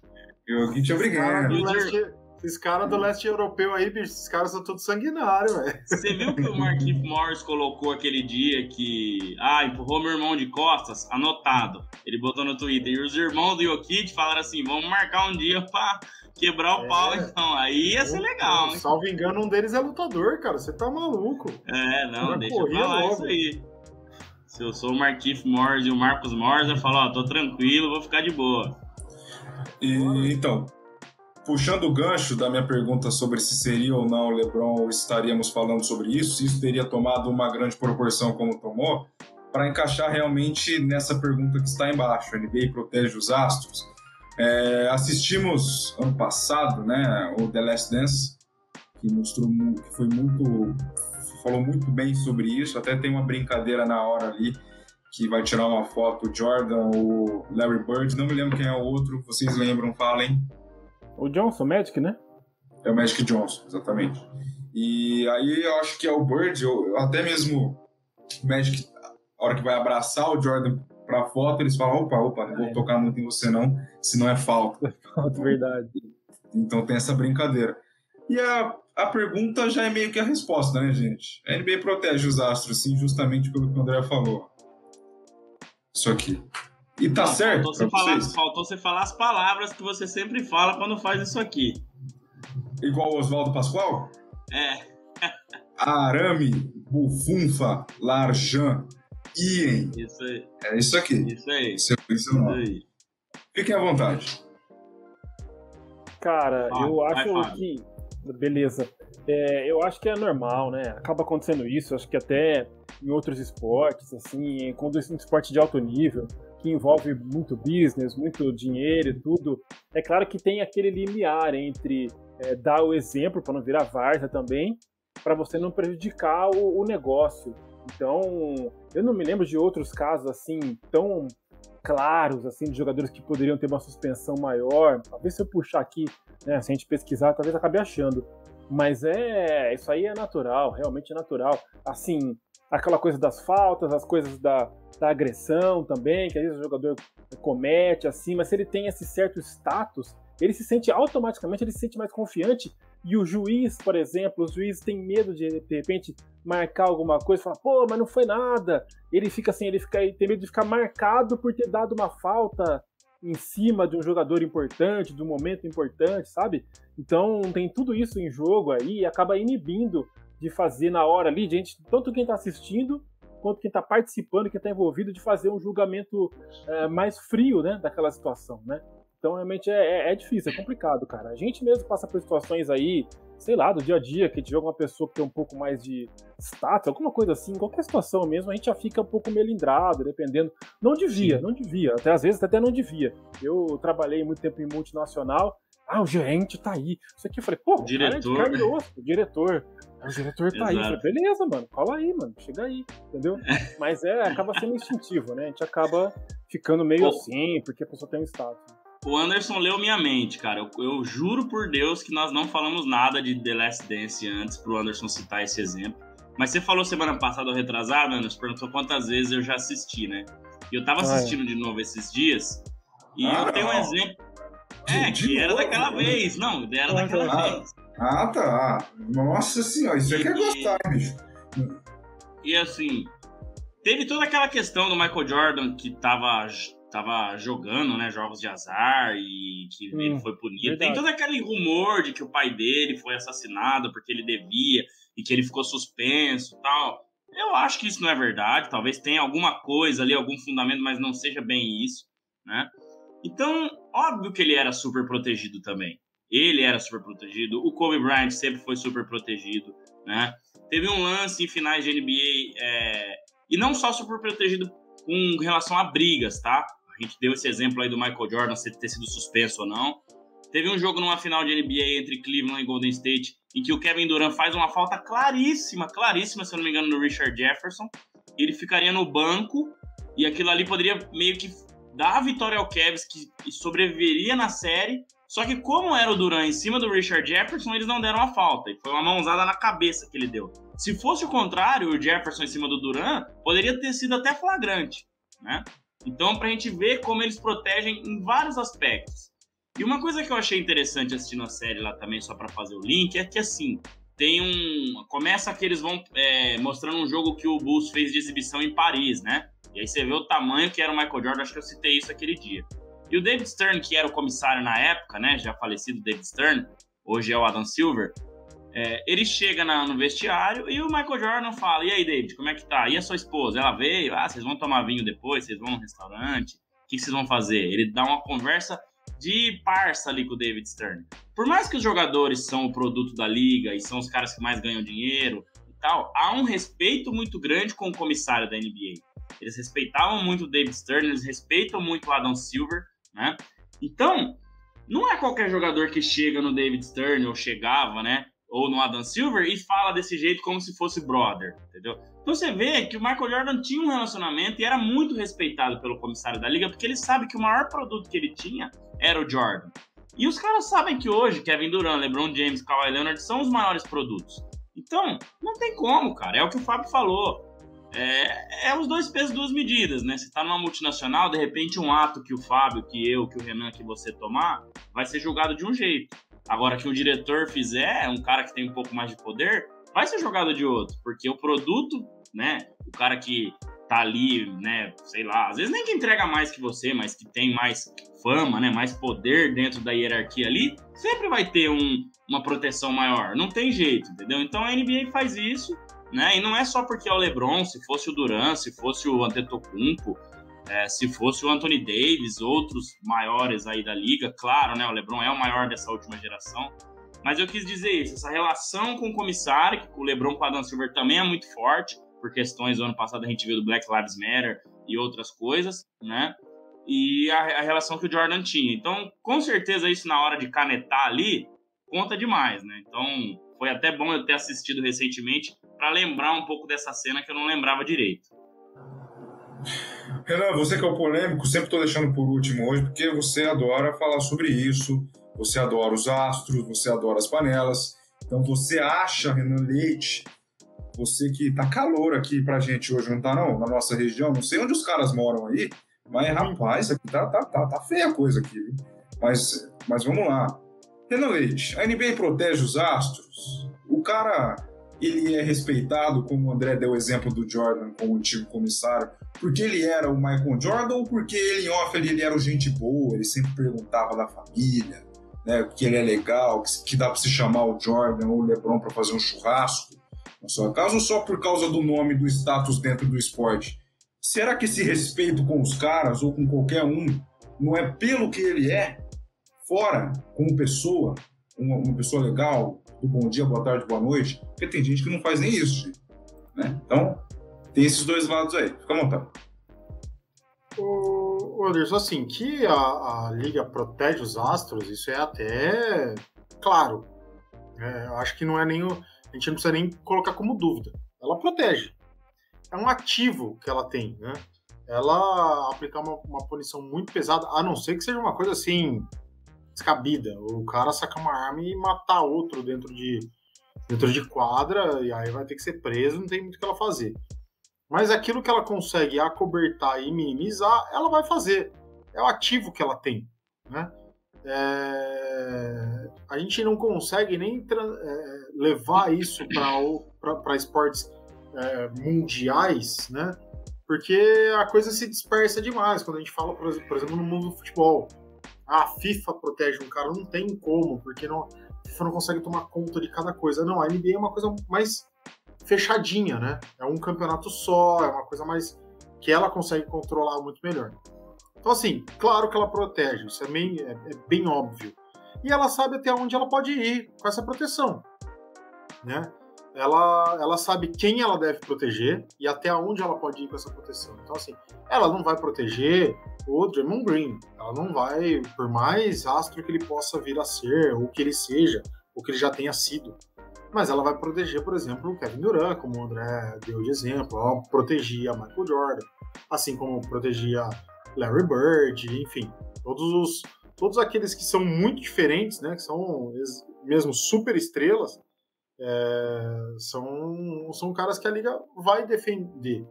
Jokic é Cara briguento. do User- leste- Esses caras do leste europeu aí, bicho, esses caras são todos sanguinários, velho. Você viu que o Marquinhos Morris colocou aquele dia que. Ah, empurrou meu irmão de costas? Anotado. Ele botou no Twitter. E os irmãos do Jokic falaram assim: vamos marcar um dia pra quebrar o É. pau, então. Aí ia ser legal, hein? Salvo engano, um deles é lutador, cara. Você tá maluco. É, não, Já deixa pra lá logo. isso aí. Se eu sou o Marquinhos Morris e o Marcos Morris, eu falo: ó, tô tranquilo, vou ficar de boa. E, então, puxando o gancho da minha pergunta sobre se seria ou não o LeBron, estaríamos falando sobre isso, se isso teria tomado uma grande proporção como tomou, para encaixar realmente nessa pergunta que está embaixo, NBA protege os astros. É, assistimos ano passado, né, o The Last Dance, que mostrou que foi muito falou muito bem sobre isso, até tem uma brincadeira na hora ali que vai tirar uma foto o Jordan, o Larry Bird, não me lembro quem é o outro, vocês lembram, falem. O Johnson, Magic, né? É o Magic Johnson, exatamente. E aí eu acho que é o Bird, ou até mesmo o Magic, a hora que vai abraçar o Jordan pra foto, eles falam, opa, opa, não vou É. tocar muito em você não, senão é falta. Verdade. Então tem essa brincadeira. E a, a pergunta já é meio que a resposta, né, gente? A NBA protege os astros, sim, justamente pelo que o André falou. Isso aqui. E tá Não, certo Faltou você, falar, faltou você falar as palavras que você sempre fala quando faz isso aqui. Igual o Oswaldo Pascoal? É, Arame, bufunfa, larjan, ien. isso aí, É isso aqui. isso aí. Esse é Isso aí. Fiquem à vontade. Cara, Fábio, eu acho que. Beleza. É, eu acho que é normal, né? Acaba acontecendo isso, acho que até em outros esportes, assim, quando é um esporte de alto nível, que envolve muito business, muito dinheiro e tudo, é claro que tem aquele limiar entre é, dar o exemplo para não virar várzea também, para você não prejudicar o, o, negócio. Então, eu não me lembro de outros casos assim tão claros assim de jogadores que poderiam ter uma suspensão maior. Talvez se eu puxar aqui, né, se a gente pesquisar, talvez acabe achando. Mas é, isso aí é natural, realmente é natural. Assim, aquela coisa das faltas, as coisas da, da agressão também, que às vezes o jogador comete, assim, mas se ele tem esse certo status, ele se sente automaticamente, ele se sente mais confiante. E o juiz, por exemplo, o juiz tem medo de de repente marcar alguma coisa, falar, pô, mas não foi nada. Ele fica assim, ele fica ele tem medo de ficar marcado por ter dado uma falta em cima de um jogador importante, de um momento importante, sabe? Então tem tudo isso em jogo aí e acaba inibindo de fazer na hora ali, gente, tanto quem está assistindo quanto quem está participando, quem está envolvido, de fazer um julgamento é, mais frio, né, daquela situação, né? Então realmente é, é, é, difícil, é complicado, cara. A gente mesmo passa por situações aí, sei lá, do dia a dia, que a gente vê uma pessoa que tem um pouco mais de status, alguma coisa assim, qualquer situação mesmo, a gente já fica um pouco melindrado, dependendo. Não devia, Sim. não devia, até às vezes até não devia. Eu trabalhei muito tempo em multinacional, ah, o gerente tá aí. Isso aqui eu falei, pô, diretor. Cara é de osso, o diretor. O diretor tá Exato. aí. Eu falei, beleza, mano, cola aí, mano, chega aí, entendeu? Mas é, acaba sendo instintivo, né? A gente acaba ficando meio assim, porque a pessoa tem um status. O Anderson leu minha mente, cara. Eu, eu, juro por Deus que nós não falamos nada de The Last Dance antes pro Anderson citar esse exemplo. Mas você falou semana passada ou retrasada, Anderson, perguntou quantas vezes eu já assisti, né? E eu tava assistindo ah, é. de novo esses dias. E ah, eu tenho um exemplo. É, de, que era daquela vez. Não, era ah, daquela ah, vez. Ah, tá. Nossa senhora, isso aqui é gostar, bicho. E assim, teve toda aquela questão do Michael Jordan que tava tava jogando, né, jogos de azar e que hum, ele foi punido. Verdade. Tem todo aquele rumor de que o pai dele foi assassinado porque ele devia e que ele ficou suspenso, tal. Eu acho que isso não é verdade. Talvez tenha alguma coisa ali, algum fundamento, mas não seja bem isso, né? Então, óbvio que ele era super protegido também. Ele era super protegido. O Kobe Bryant sempre foi super protegido, né? Teve um lance em finais de NBA é... e não só super protegido com relação a brigas, tá? A gente deu esse exemplo aí do Michael Jordan ter sido suspenso ou não. Teve um jogo numa final de NBA entre Cleveland e Golden State em que o Kevin Durant faz uma falta claríssima, claríssima, se eu não me engano, no Richard Jefferson. Ele ficaria no banco e aquilo ali poderia meio que dar a vitória ao Cavs que sobreviveria na série. Só que como era o Durant em cima do Richard Jefferson, eles não deram a falta. E foi uma mãozada na cabeça que ele deu. Se fosse o contrário, o Jefferson em cima do Durant, poderia ter sido até flagrante, né? Então, para a gente ver como eles protegem em vários aspectos. E uma coisa que eu achei interessante assistindo a série lá também, só para fazer o link, é que assim, tem um. Começa que eles vão é, mostrando um jogo que o Bulls fez de exibição em Paris, né? E aí você vê o tamanho que era o Michael Jordan, acho que eu citei isso aquele dia. E o David Stern, que era o comissário na época, né? Já falecido David Stern, hoje é o Adam Silver. É, ele chega na, no vestiário e o Michael Jordan fala: E aí, David, como é que tá? E a sua esposa? Ela veio? Ah, vocês vão tomar vinho depois? Vocês vão no restaurante? O que, vocês vão fazer? Ele dá uma conversa de parça ali com o David Stern. Por mais que os jogadores são o produto da liga e são os caras que mais ganham dinheiro e tal, há um respeito muito grande com o comissário da NBA. Eles respeitavam muito o David Stern, eles respeitam muito o Adam Silver, né? Então, não é qualquer jogador que chega no David Stern ou chegava, né? Ou no Adam Silver e fala desse jeito como se fosse brother, entendeu? Então você vê que o Michael Jordan tinha um relacionamento e era muito respeitado pelo comissário da liga, porque ele sabe que o maior produto que ele tinha era o Jordan. E os caras sabem que hoje Kevin Durant, LeBron James, Kawhi Leonard são os maiores produtos. Então, não tem como, cara. É o que o Fábio falou. É, é os dois pesos, duas medidas, né? Você tá numa multinacional, de repente um ato que o Fábio, que eu, que o Renan, que você tomar, vai ser julgado de um jeito. Agora que o diretor fizer, um cara que tem um pouco mais de poder, vai ser jogado de outro, porque o produto, né, o cara que tá ali, né, sei lá, às vezes nem que entrega mais que você, mas que tem mais fama, né, mais poder dentro da hierarquia ali, sempre vai ter um, uma proteção maior, não tem jeito, entendeu? Então a NBA faz isso, né, e não é só porque é o LeBron, se fosse o Durant, se fosse o Antetokounmpo, é, se fosse o Anthony Davis, outros maiores aí da liga, claro, né? O LeBron é o maior dessa última geração. Mas eu quis dizer isso, essa relação com o comissário, que o LeBron com o Adam Silver também é muito forte, por questões do ano passado a gente viu do Black Lives Matter e outras coisas, né? E a, a relação que o Jordan tinha. Então, com certeza isso na hora de canetar ali conta demais, né? Então, foi até bom eu ter assistido recentemente para lembrar um pouco dessa cena que eu não lembrava direito. Renan, você que é o polêmico, sempre estou deixando por último hoje, porque você adora falar sobre isso, você adora os astros, você adora as panelas. Então você acha, Renan Leite, você que tá calor aqui pra gente hoje, não tá não? Na nossa região, não sei onde os caras moram aí, mas rapaz, aqui tá, tá, tá, tá feia a coisa aqui? Mas, mas vamos lá. Renan Leite, a NBA protege os astros? O cara ele é respeitado, como o André deu o exemplo do Jordan como antigo comissário, porque ele era o Michael Jordan ou porque ele em off ele, ele era o gente boa, ele sempre perguntava da família, né, que ele é legal, que, que dá para se chamar o Jordan ou o LeBron para fazer um churrasco, na sua casa, ou só por causa do nome do status dentro do esporte? Será que esse respeito com os caras ou com qualquer um não é pelo que ele é, fora, como pessoa, uma, uma pessoa legal, do bom dia, boa tarde, boa noite, porque tem gente que não faz nem isso, né? Então, tem esses dois lados aí. Fica à vontade. O Anderson, assim, que a, a, Liga protege os astros, isso é até claro. É, acho que não é nem. A gente não precisa nem colocar como dúvida. Ela protege. É um ativo que ela tem, né? Ela aplicar uma, uma punição muito pesada, a não ser que seja uma coisa assim, descabida. O cara sacar uma arma e matar outro dentro de, dentro de quadra, e aí vai ter que ser preso, não tem muito o que ela fazer. Mas aquilo que ela consegue acobertar e minimizar, ela vai fazer. É o ativo que ela tem. Né? É... A gente não consegue nem é, levar isso para esportes é, mundiais, né? porque a coisa se dispersa demais quando a gente fala, por exemplo, no mundo do futebol. A FIFA protege um cara, não tem como, porque não, a FIFA não consegue tomar conta de cada coisa. Não, a NBA é uma coisa mais fechadinha, né? É um campeonato só, é uma coisa mais que ela consegue controlar muito melhor. Então, assim, claro que ela protege, isso é bem, é, é bem óbvio. E ela sabe até onde ela pode ir com essa proteção, né? Ela, ela sabe quem ela deve proteger e até onde ela pode ir com essa proteção. Então, assim, ela não vai proteger o Draymond Green. Ela não vai, por mais astro que ele possa vir a ser, ou que ele seja, ou que ele já tenha sido. Mas ela vai proteger, por exemplo, o Kevin Durant, como o André deu de exemplo. Ela protegia Michael Jordan, assim como protegia Larry Bird, enfim. Todos os todos aqueles que são muito diferentes, né, que são mesmo super estrelas, é, são, são caras que a liga vai defender.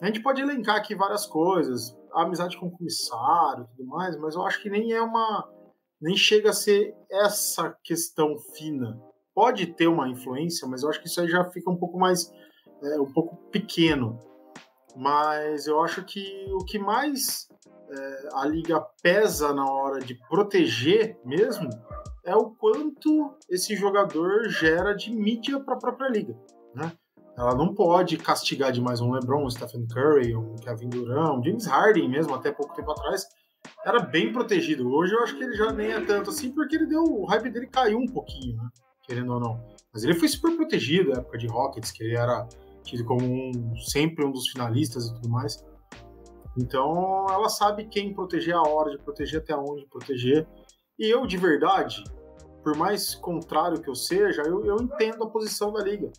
A gente pode elencar aqui várias coisas, amizade com o comissário e tudo mais, mas eu acho que nem é uma. nem chega a ser essa questão fina. Pode ter uma influência, mas eu acho que isso aí já fica um pouco mais. É, um pouco pequeno. Mas eu acho que o que mais é, a liga pesa na hora de proteger mesmo é o quanto esse jogador gera de mídia para a própria liga, né? Ela não pode castigar demais um LeBron, um Stephen Curry, um Kevin Durant, um James Harden mesmo, até pouco tempo atrás, era bem protegido. Hoje eu acho que ele já nem é tanto assim, porque ele deu. O hype dele caiu um pouquinho, né? Querendo ou não. Mas ele foi super protegido na época de Rockets, que ele era tido como um, sempre um dos finalistas e tudo mais. Então ela sabe quem proteger a hora de proteger, até onde proteger. E eu, de verdade, por mais contrário que eu seja, eu, eu entendo a posição da liga.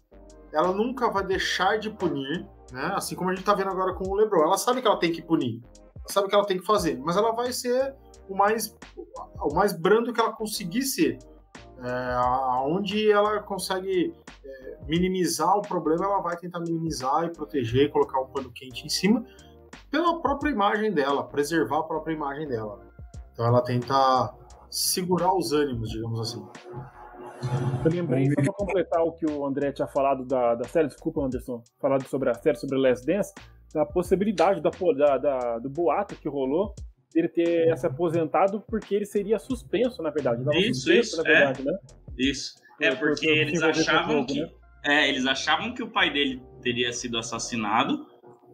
Ela nunca vai deixar de punir, né? Assim como a gente tá vendo agora com o LeBron. Ela sabe que ela tem que punir, sabe que ela tem que fazer, mas ela vai ser o mais, o mais brando que ela conseguir ser. É, aonde ela consegue é, minimizar o problema, ela vai tentar minimizar e proteger, colocar um pano quente em cima, pela própria imagem dela, preservar a própria imagem dela. Então ela tenta segurar os ânimos, digamos assim. Eu lembrei, só para completar o que o André tinha falado da, da série, desculpa, Anderson, falado sobre a série sobre Last Dance, da possibilidade da, da, da, do boato que rolou dele ter se aposentado porque ele seria suspenso, na verdade. Isso, suspenso, isso, na verdade, é. né? Isso. É porque eles achavam que. Né? É, eles achavam que o pai dele teria sido assassinado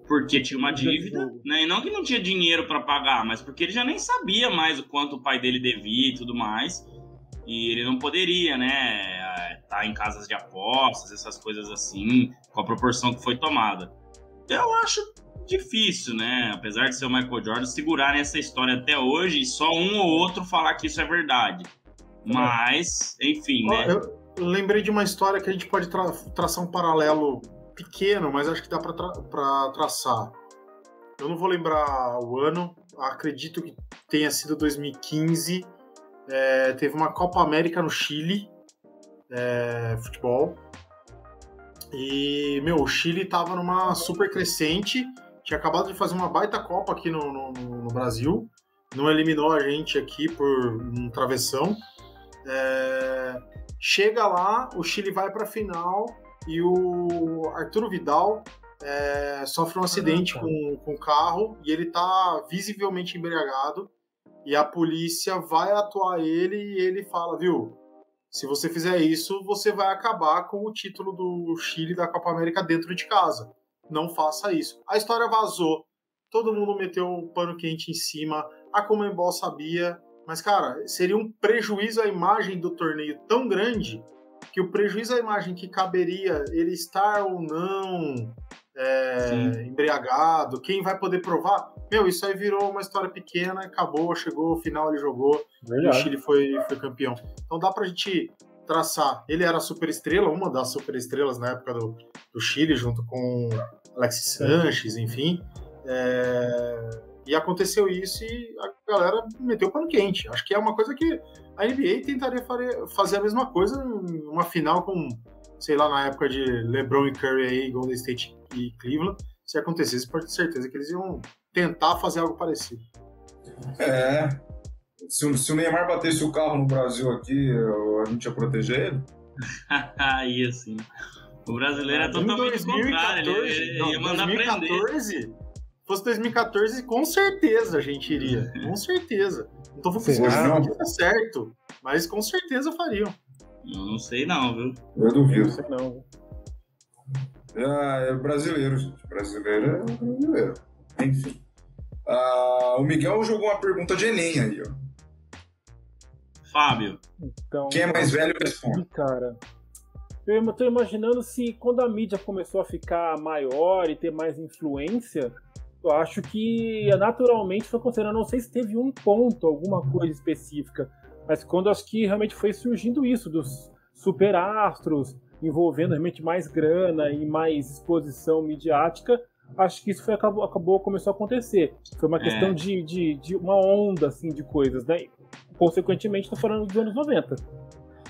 porque tinha uma dívida, né? E não que não tinha dinheiro para pagar, mas porque ele já nem sabia mais o quanto o pai dele devia e tudo mais. e ele não poderia, né, estar tá em casas de apostas, essas coisas assim, com a proporção que foi tomada. Eu acho difícil, né, apesar de ser o Michael Jordan, segurar nessa história até hoje e só um ou outro falar que isso é verdade. Mas, enfim, né? Eu lembrei de uma história que a gente pode tra traçar um paralelo pequeno, mas acho que dá para tra traçar. Eu não vou lembrar o ano, acredito que tenha sido 2015. É, teve uma Copa América no Chile, é, futebol. E, meu, o Chile tava numa super crescente, tinha acabado de fazer uma baita Copa aqui no, no, no Brasil, não eliminou a gente aqui por um travessão. É, chega lá, o Chile vai para a final e o Arturo Vidal é, sofre um acidente com, com o carro e ele tá visivelmente embriagado. E a polícia vai atuar ele e ele fala, viu? Se você fizer isso, você vai acabar com o título do Chile da Copa América dentro de casa. Não faça isso. A história vazou. Todo mundo meteu o pano quente em cima. A Comembol sabia. Mas, cara, seria um prejuízo à imagem do torneio tão grande que o prejuízo à imagem que caberia ele estar ou não é, embriagado, quem vai poder provar? Meu, isso aí virou uma história pequena, acabou, chegou ao final, ele jogou, Verdade. o Chile foi, foi campeão. Então dá pra gente traçar. Ele era super estrela, uma das super estrelas na época do, do Chile, junto com Alexis Sanches, enfim. É, e aconteceu isso e a galera meteu o pano quente. Acho que é uma coisa que a NBA tentaria fazer a mesma coisa numa final com, sei lá, na época de LeBron e Curry aí, Golden State e Cleveland. Se acontecesse, pode ter certeza que eles iam tentar fazer algo parecido. É. Se, se o Neymar batesse o carro no Brasil aqui, a gente ia proteger ele? Aí, assim. O brasileiro é totalmente 2014, contrário. Ele, não, ia mandar 2014, prender fosse 2014, com certeza a gente iria. Com certeza. Não tô falando que isso é certo, mas com certeza fariam. Eu não sei não, viu? Eu duvido. Não sei não. É, é brasileiro, gente. Brasileiro é brasileiro. Enfim. Ah, o Miguel jogou uma pergunta de Enem aí, ó. Fábio. Então, Quem é mais velho responde. Cara, eu estou imaginando se quando a mídia começou a ficar maior e ter mais influência, eu acho que naturalmente foi considerando, não sei se teve um ponto, alguma coisa específica, mas quando acho que realmente foi surgindo isso dos superastros, envolvendo realmente mais grana e mais exposição midiática, acho que isso foi, acabou, acabou começou a acontecer. Foi uma é. questão de, de, de, uma onda assim de coisas, né? Consequentemente, estou falando dos anos 90.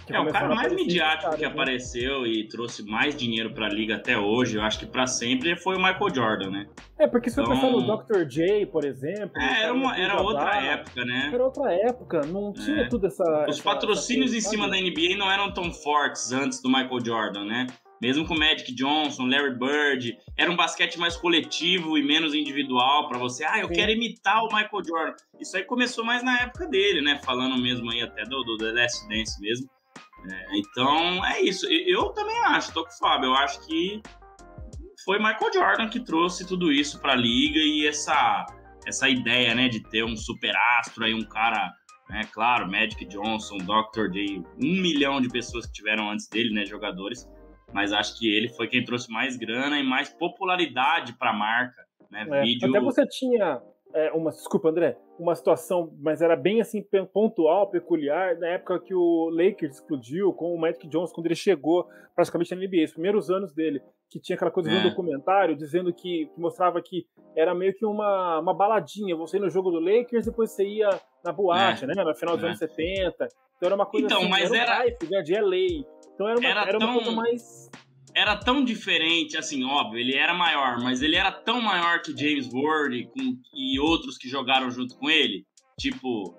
É, o cara mais midiático cara, que né? apareceu e trouxe mais dinheiro pra liga até hoje, eu acho que pra sempre, foi o Michael Jordan, né? É, porque se então... você pensar no Dr. J, por exemplo. É, era, uma, era outra época, né? Era outra época, não tinha é. tudo essa. Os essa, patrocínios essa em cima da NBA não eram tão fortes antes do Michael Jordan, né? Mesmo com Magic Johnson, Larry Bird, era um basquete mais coletivo e menos individual para você. Ah, eu Sim. quero imitar o Michael Jordan. Isso aí começou mais na época dele, né? Falando mesmo aí até do, do The Last Dance mesmo. É, então é isso. Eu também acho, tô com o Fábio. Eu acho que foi Michael Jordan que trouxe tudo isso para a liga e essa essa ideia, né, de ter um super astro aí, um cara, né, claro, Magic Johnson, Dr. J, um milhão de pessoas que tiveram antes dele, né, jogadores, mas acho que ele foi quem trouxe mais grana e mais popularidade para a marca, né, é, vídeo. Até você tinha é, uma, desculpa, André, uma situação, mas era bem assim pontual, peculiar, na época que o Lakers explodiu com o Magic Johnson, quando ele chegou praticamente na NBA, os primeiros anos dele, que tinha aquela coisa é. de um documentário dizendo que, que, mostrava que era meio que uma, uma baladinha, você ia no jogo do Lakers, depois você ia na boate, é. né, no final dos é. anos 70. Então era uma coisa então, assim, mas era, era... Um hype, né, de LA. Então era uma, era, era uma coisa mais era tão diferente, assim, óbvio, ele era maior, mas ele era tão maior que James Ward com, e outros que jogaram junto com ele. Tipo,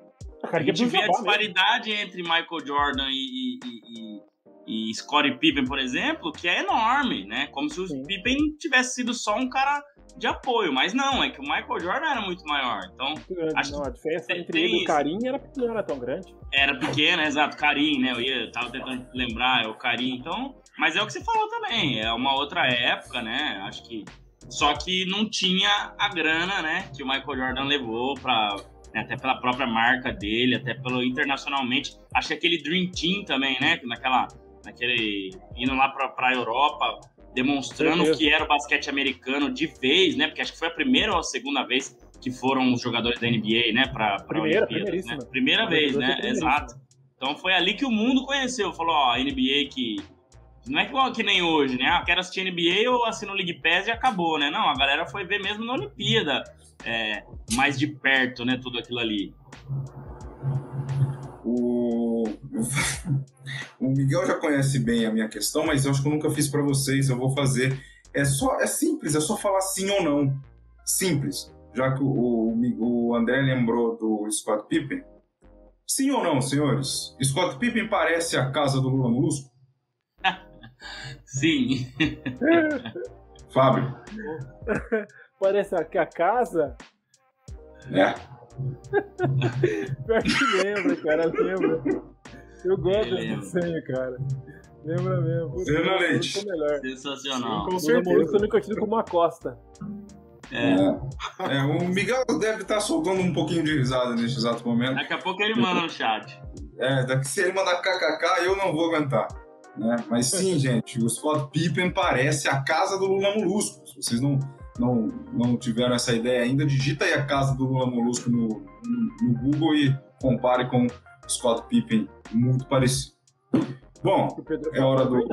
a gente vê a disparidade mesmo. entre Michael Jordan e, e, e, e Scottie Pippen, por exemplo, que é enorme, né? Como se o Sim. Pippen tivesse sido só um cara de apoio, mas não, é que o Michael Jordan era muito maior. Então, acho não, que a diferença entre ele e o Karim era, não era tão grande. Era pequena, exato, Karim, né? Eu ia, tava tentando lembrar, é o Karim. Então, mas é o que você falou também, é uma outra época, né? Acho que. Só que não tinha a grana, né? Que o Michael Jordan levou para né, até pela própria marca dele, até pelo internacionalmente. Acho que aquele Dream Team também, né? Naquela, naquele indo lá para a Europa, demonstrando que era o basquete americano de vez, né? Porque acho que foi a primeira ou a segunda vez que foram os jogadores da NBA, né? Para a Olimpíadas, né? Primeira vez, né? Exato. Então foi ali que o mundo conheceu. Falou, ó, a NBA que não é igual que nem hoje, né? Ah, quero assistir NBA ou assino o League Pass e acabou, né? Não, a galera foi ver mesmo na Olimpíada, é, mais de perto, né? Tudo aquilo ali. O... o Miguel já conhece bem a minha questão, mas eu acho que eu nunca fiz para vocês, eu vou fazer. É só, é simples, é só falar sim ou não. Simples. Já que o, o, André lembrou do Scott Pippen. Sim ou não, senhores? Scott Pippen parece a casa do Lula Molusco? Sim. Fábio. Parece que a casa. É. Pior que lembra, cara, lembra. Eu gosto desse desenho, cara. Lembra mesmo. Lembra Leite. Sensacional. Com certeza. Eu também conhecido como uma costa. É. é. O Miguel deve estar soltando um pouquinho de risada neste exato momento. Daqui a pouco ele manda no chat. É, daqui se ele mandar kkk, eu não vou aguentar. Né? Mas sim, gente, o Scott Pippen parece a casa do Lula Molusco. Se vocês não, não, não tiveram essa ideia ainda, digita aí a casa do Lula Molusco no, no, no Google e compare com o Scott Pippen, muito parecido. Bom, é hora do.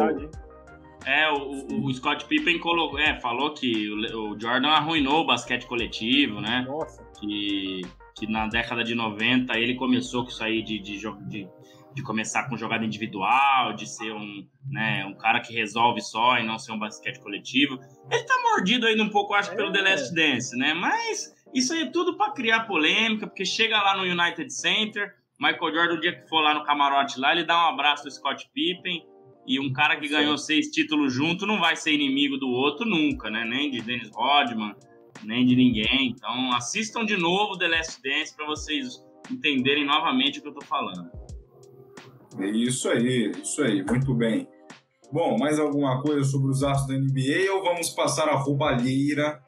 É, o, o, Scott Pippen colocou, é, falou que o, o, Jordan arruinou o basquete coletivo, né? Nossa. Que, que na década de 90 ele começou com isso aí de, de, de de começar com jogada individual, de ser um, né, um cara que resolve só e não ser um basquete coletivo. Ele tá mordido ainda um pouco, acho, é. pelo The Last Dance, né? Mas isso aí é tudo para criar polêmica, porque chega lá no United Center, Michael Jordan, o dia que for lá no camarote lá, ele dá um abraço do Scott Pippen, e um cara que Sim. ganhou seis títulos junto não vai ser inimigo do outro nunca, né? Nem de Dennis Rodman, nem de ninguém. Então assistam de novo The Last Dance para vocês entenderem novamente o que eu tô falando. É isso aí, isso aí, muito bem. Bom, mais alguma coisa sobre os astros da NBA ou vamos passar a roubalheira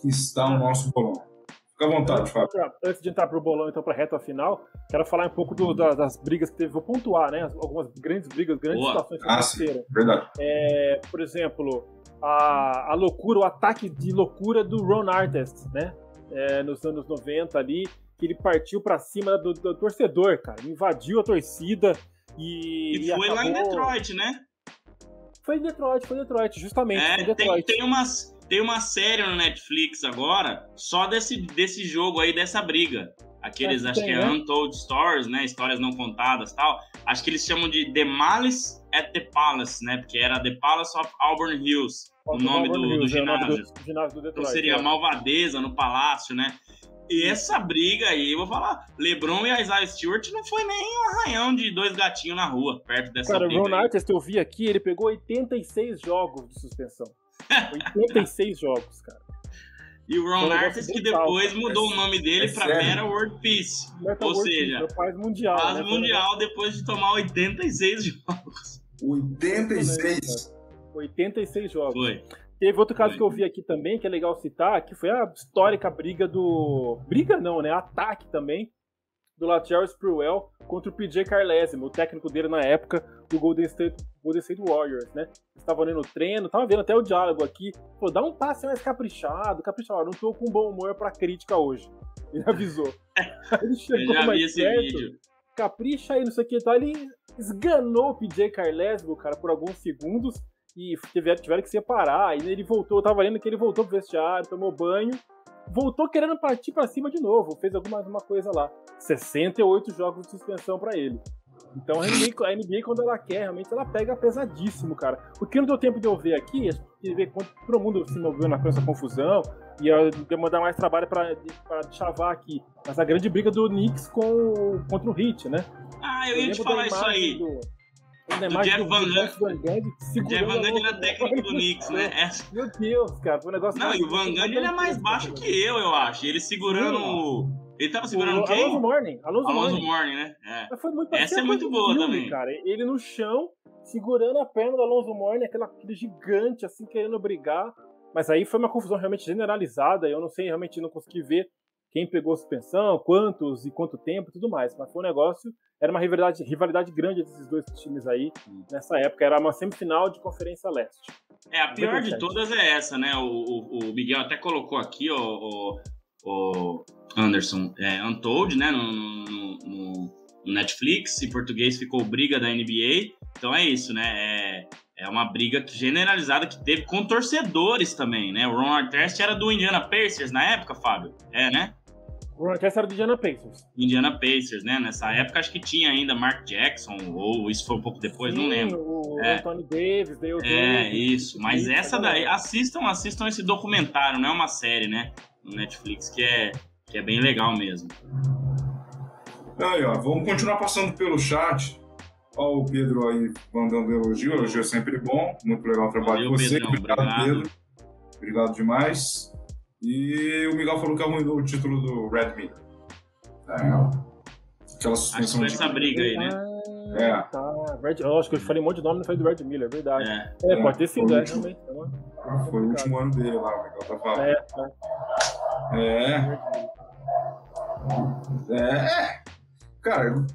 que está o nosso bolão? Fica à vontade, Fábio. Antes de entrar para o bolão, então, para a reta final, quero falar um pouco do, da, das brigas que teve. Vou pontuar, né? Algumas grandes brigas, grandes Boa. situações ah, financeiras. Ah, verdade. É, por exemplo, a, a loucura, o ataque de loucura do Ron Artest, né? É, nos anos 90 ali, que ele partiu para cima do, do torcedor, cara. Invadiu a torcida, e, e foi acabou... lá em Detroit, né? Foi em Detroit, foi em Detroit, justamente. É, Detroit. Tem, tem, umas, tem uma série no Netflix agora só desse, desse jogo aí, dessa briga. Aqueles, é, acho tem, que é né? Untold Stories, né? Histórias não contadas tal. Acho que eles chamam de The Malice at the Palace, né? Porque era The Palace of Auburn Hills, o nome, do, Hills, do, ginásio. É o nome do, ginásio do Detroit, então seria é. Malvadeza no Palácio, né? E essa briga aí, eu vou falar, LeBron e Isaiah Stewart não foi nem um arranhão de dois gatinhos na rua, perto dessa Cara, briga. Cara, o Ron Artest, eu vi aqui, ele pegou 86 jogos de suspensão. 86 jogos, cara. E o Ron Artest que depois mudou é, o nome dele é para Mera World Peace. Meta Ou World seja, Peace, paz mundial. Paz né? mundial depois de tomar 86 jogos. 86? 86 jogos. Foi. Teve outro caso que eu vi aqui também, que é legal citar, que foi a histórica briga do. Briga não, né? Ataque também. Do Latrell Sprewell contra o PJ Carlesimo, o técnico dele na época do Golden State, Golden State Warriors, né? Estavam ali no treino, tava vendo até o diálogo aqui. Pô, dá um passe mais caprichado, caprichado. Não tô com bom humor pra crítica hoje. Ele avisou. ele chegou eu já mais vi esse perto, vídeo. Capricha aí, não sei o que, tá? Ele esganou o PJ Carlesimo, cara, por alguns segundos e tiveram, tiveram que separar. Aí ele voltou, eu tava lendo que ele voltou pro vestiário, tomou banho, voltou querendo partir para cima de novo, fez alguma uma coisa lá. 68 jogos de suspensão para ele. Então a NBA, a NBA, quando ela quer, realmente ela pega pesadíssimo, cara. O que não deu tempo de eu ver aqui, de ver quanto todo mundo se moveu naquela confusão, e eu demandar mais trabalho para chavar aqui. Mas a grande briga do Knicks com, contra o Heat, né? Ah, eu, eu ia te falar isso aí. Do, do Jeff Van Gundy. Jeff Van Gundy é técnico do Knicks, né? É. Meu Deus, cara, foi um negócio... Não, e o Van Gundy ele é mais baixo que eu, eu acho. Ele segurando... Sim. Ele tava segurando o, quem? Alonso Morning. Alonso, Alonso Morning. Morning, né? É. Foi muito Essa é muito boa filme, também. Cara. Ele no chão, segurando a perna do Alonso Morning, aquela, aquele gigante, assim, querendo brigar. Mas aí foi uma confusão realmente generalizada. Eu não sei, realmente não consegui ver quem pegou suspensão, quantos e quanto tempo e tudo mais. Mas foi um negócio, era uma rivalidade, rivalidade grande desses dois times aí nessa época. Era uma semifinal de Conferência Leste. É, a pior de todas é essa, né? O, o, o Miguel até colocou aqui, o, o Anderson, é, Untold, né? No, no, no, Netflix, em português ficou Briga da NBA. Então é isso, né? É, é uma briga generalizada que teve com torcedores também, né? O Ron Artest era do Indiana Pacers na época, Fábio? É, né? Artest era do Indiana Pacers. Indiana Pacers, né? Nessa época acho que tinha ainda Mark Jackson, ou isso foi um pouco depois, Sim, não lembro. O é. Anthony Davis, Dale É, Davis, isso. Mas essa daí, assistam, assistam esse documentário, não é uma série, né? No Netflix, que é, que é bem legal mesmo. Aí, ó, vamos continuar passando pelo chat. Ó, o Pedro aí mandando elogio, elogio é sempre bom. Muito legal o trabalho de você. obrigado, obrigado, Pedro. Obrigado demais. E o Miguel falou que arruinou o título do Red Miller. É, aquela suspensão Acho que essa briga aí, né? Ah, é. Tá. Red, eu acho que eu falei um monte de nome, não falei do Red Miller, é verdade. É, é, é pode ter sido, é, realmente. É foi o último ano dele lá, o Miguel tá falando. É, é. É. É. Cara,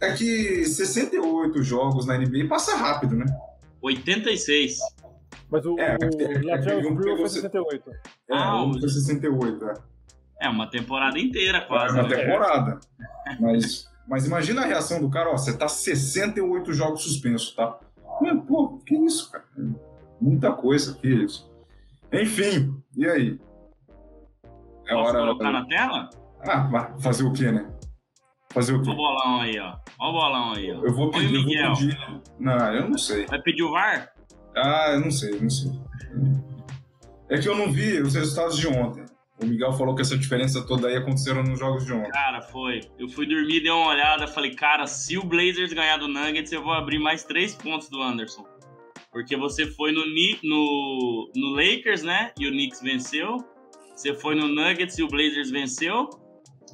é que 68 jogos na NBA passa rápido, né? 86. Mas o, é, o Latrell Sprewell foi 68. É, ah, foi 68, é. É, uma temporada inteira quase. É uma né? temporada. mas, mas imagina a reação do cara, ó, você tá 68 jogos suspensos, tá? Pô, que isso, cara? Muita coisa, que isso. Enfim, e aí? É Posso hora colocar na tela? Ah, fazer o quê, né? Fazer o quê? Olha o bolão aí, ó. Olha o bolão aí, ó. Eu vou pedir, eu vou pedir. Não, eu não sei. Vai pedir o VAR? Ah, eu não sei, não sei. É que eu não vi os resultados de ontem. O Miguel falou que essa diferença toda aí aconteceram nos jogos de ontem. Cara, foi. Eu fui dormir, dei uma olhada, falei, cara, se o Blazers ganhar do Nuggets, eu vou abrir mais três pontos do Anderson. Porque você foi no, no, no Lakers, né? E o Knicks venceu. Você foi no Nuggets e o Blazers venceu.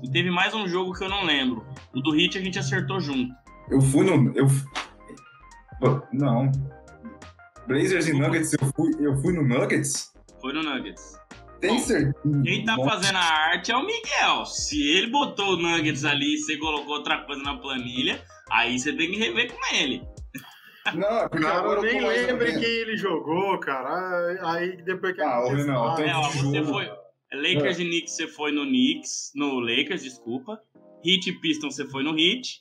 E teve mais um jogo que eu não lembro. O do Hit a gente acertou junto. Eu fui no. Eu... Não. Blazers e Nuggets, eu fui, eu fui no Nuggets? Foi no Nuggets. Tem certeza? Quem tá fazendo a arte é o Miguel. Se ele botou o Nuggets ali e você colocou outra coisa na planilha, aí você tem que rever com ele. Não, é porque cara, agora eu nem lembro quem ele jogou, cara. Aí depois que ah, ele não, é, ó, você foi Lakers é. e Knicks você foi no Knicks, no Lakers, desculpa. Heat e Pistons você foi no Heat.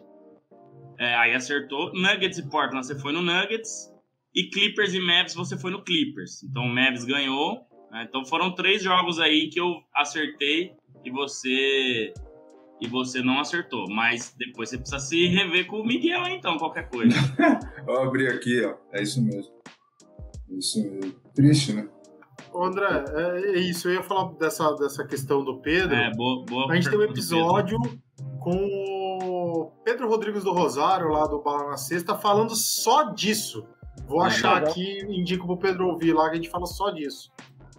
É, aí acertou. Nuggets e Portland você foi no Nuggets. E Clippers e Mavs você foi no Clippers. Então o Mavs ganhou. Né? Então foram três jogos aí que eu acertei e você e você não acertou. Mas depois você precisa se rever com o Miguel, então, qualquer coisa. Vou abrir aqui, ó. É isso mesmo. Isso mesmo. Triste, né? Ô André, é isso. Eu ia falar dessa, dessa questão do Pedro. É, boa, boa A gente tem um episódio com o Pedro Rodrigues do Rosário, lá do Bala na Sexta, falando só disso. Vou achar legal. aqui, indico pro Pedro ouvir lá, que a gente fala só disso.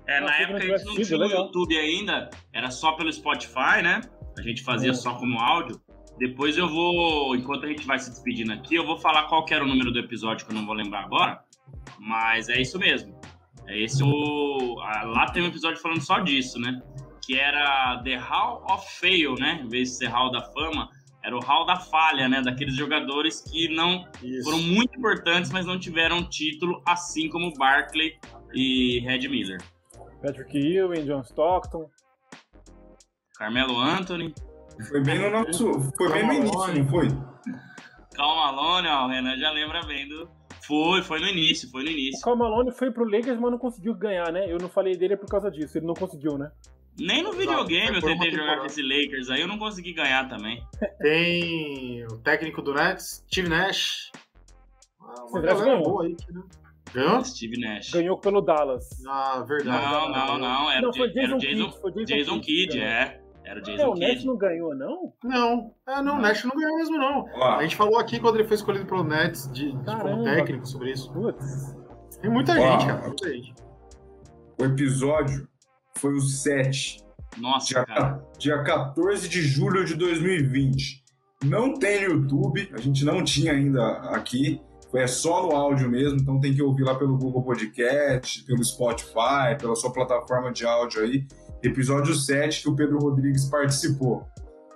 É, na época a gente não tinha o YouTube ainda, era só pelo Spotify, né? A gente fazia é. só como áudio. Depois eu vou, enquanto a gente vai se despedindo aqui, eu vou falar qual era o número do episódio que eu não vou lembrar agora. Mas é isso mesmo. É esse o. Lá tem um episódio falando só disso, né? Que era The Hall of Fail, né? Em vez de ser Hall da Fama, era o Hall da Falha, né? Daqueles jogadores que não Isso. foram muito importantes, mas não tiveram título, assim como Barkley e Red Miller. Patrick Ewing, John Stockton. Carmelo Anthony. Foi bem no nosso. Foi bem no início, não foi? Calma, Malone, ó, o Renan já lembra bem do. Foi, foi no início, foi no início. O Cal Malone foi pro Lakers, mas não conseguiu ganhar, né? Eu não falei dele por causa disso, ele não conseguiu, né? Nem no videogame eu tentei jogar com esse Lakers aí, eu não consegui ganhar também. Tem o técnico do Nets, Steve Nash. Ah, uma galera boa aí, né? Ganhou? Steve Nash. Ganhou pelo Dallas. Ah, verdade. Não, não, não. Era, não, foi Jason, era Jason, Kidd, Jason, Jason Kidd, Kidd é. Era o Jason é, o Nash não ganhou, não? Não. É, não, o Nash não ganhou mesmo, não. A gente falou aqui quando ele foi escolhido pelo Nets de, de como técnico sobre isso. Putz. Tem muita gente, cara. Muita gente. O episódio foi o 7. Nossa, dia, cara. Dia 14 de julho de 2020. Não tem no YouTube, a gente não tinha ainda aqui. É só no áudio mesmo, então tem que ouvir lá pelo Google Podcast, pelo Spotify, pela sua plataforma de áudio aí. episódio 7 que o Pedro Rodrigues participou.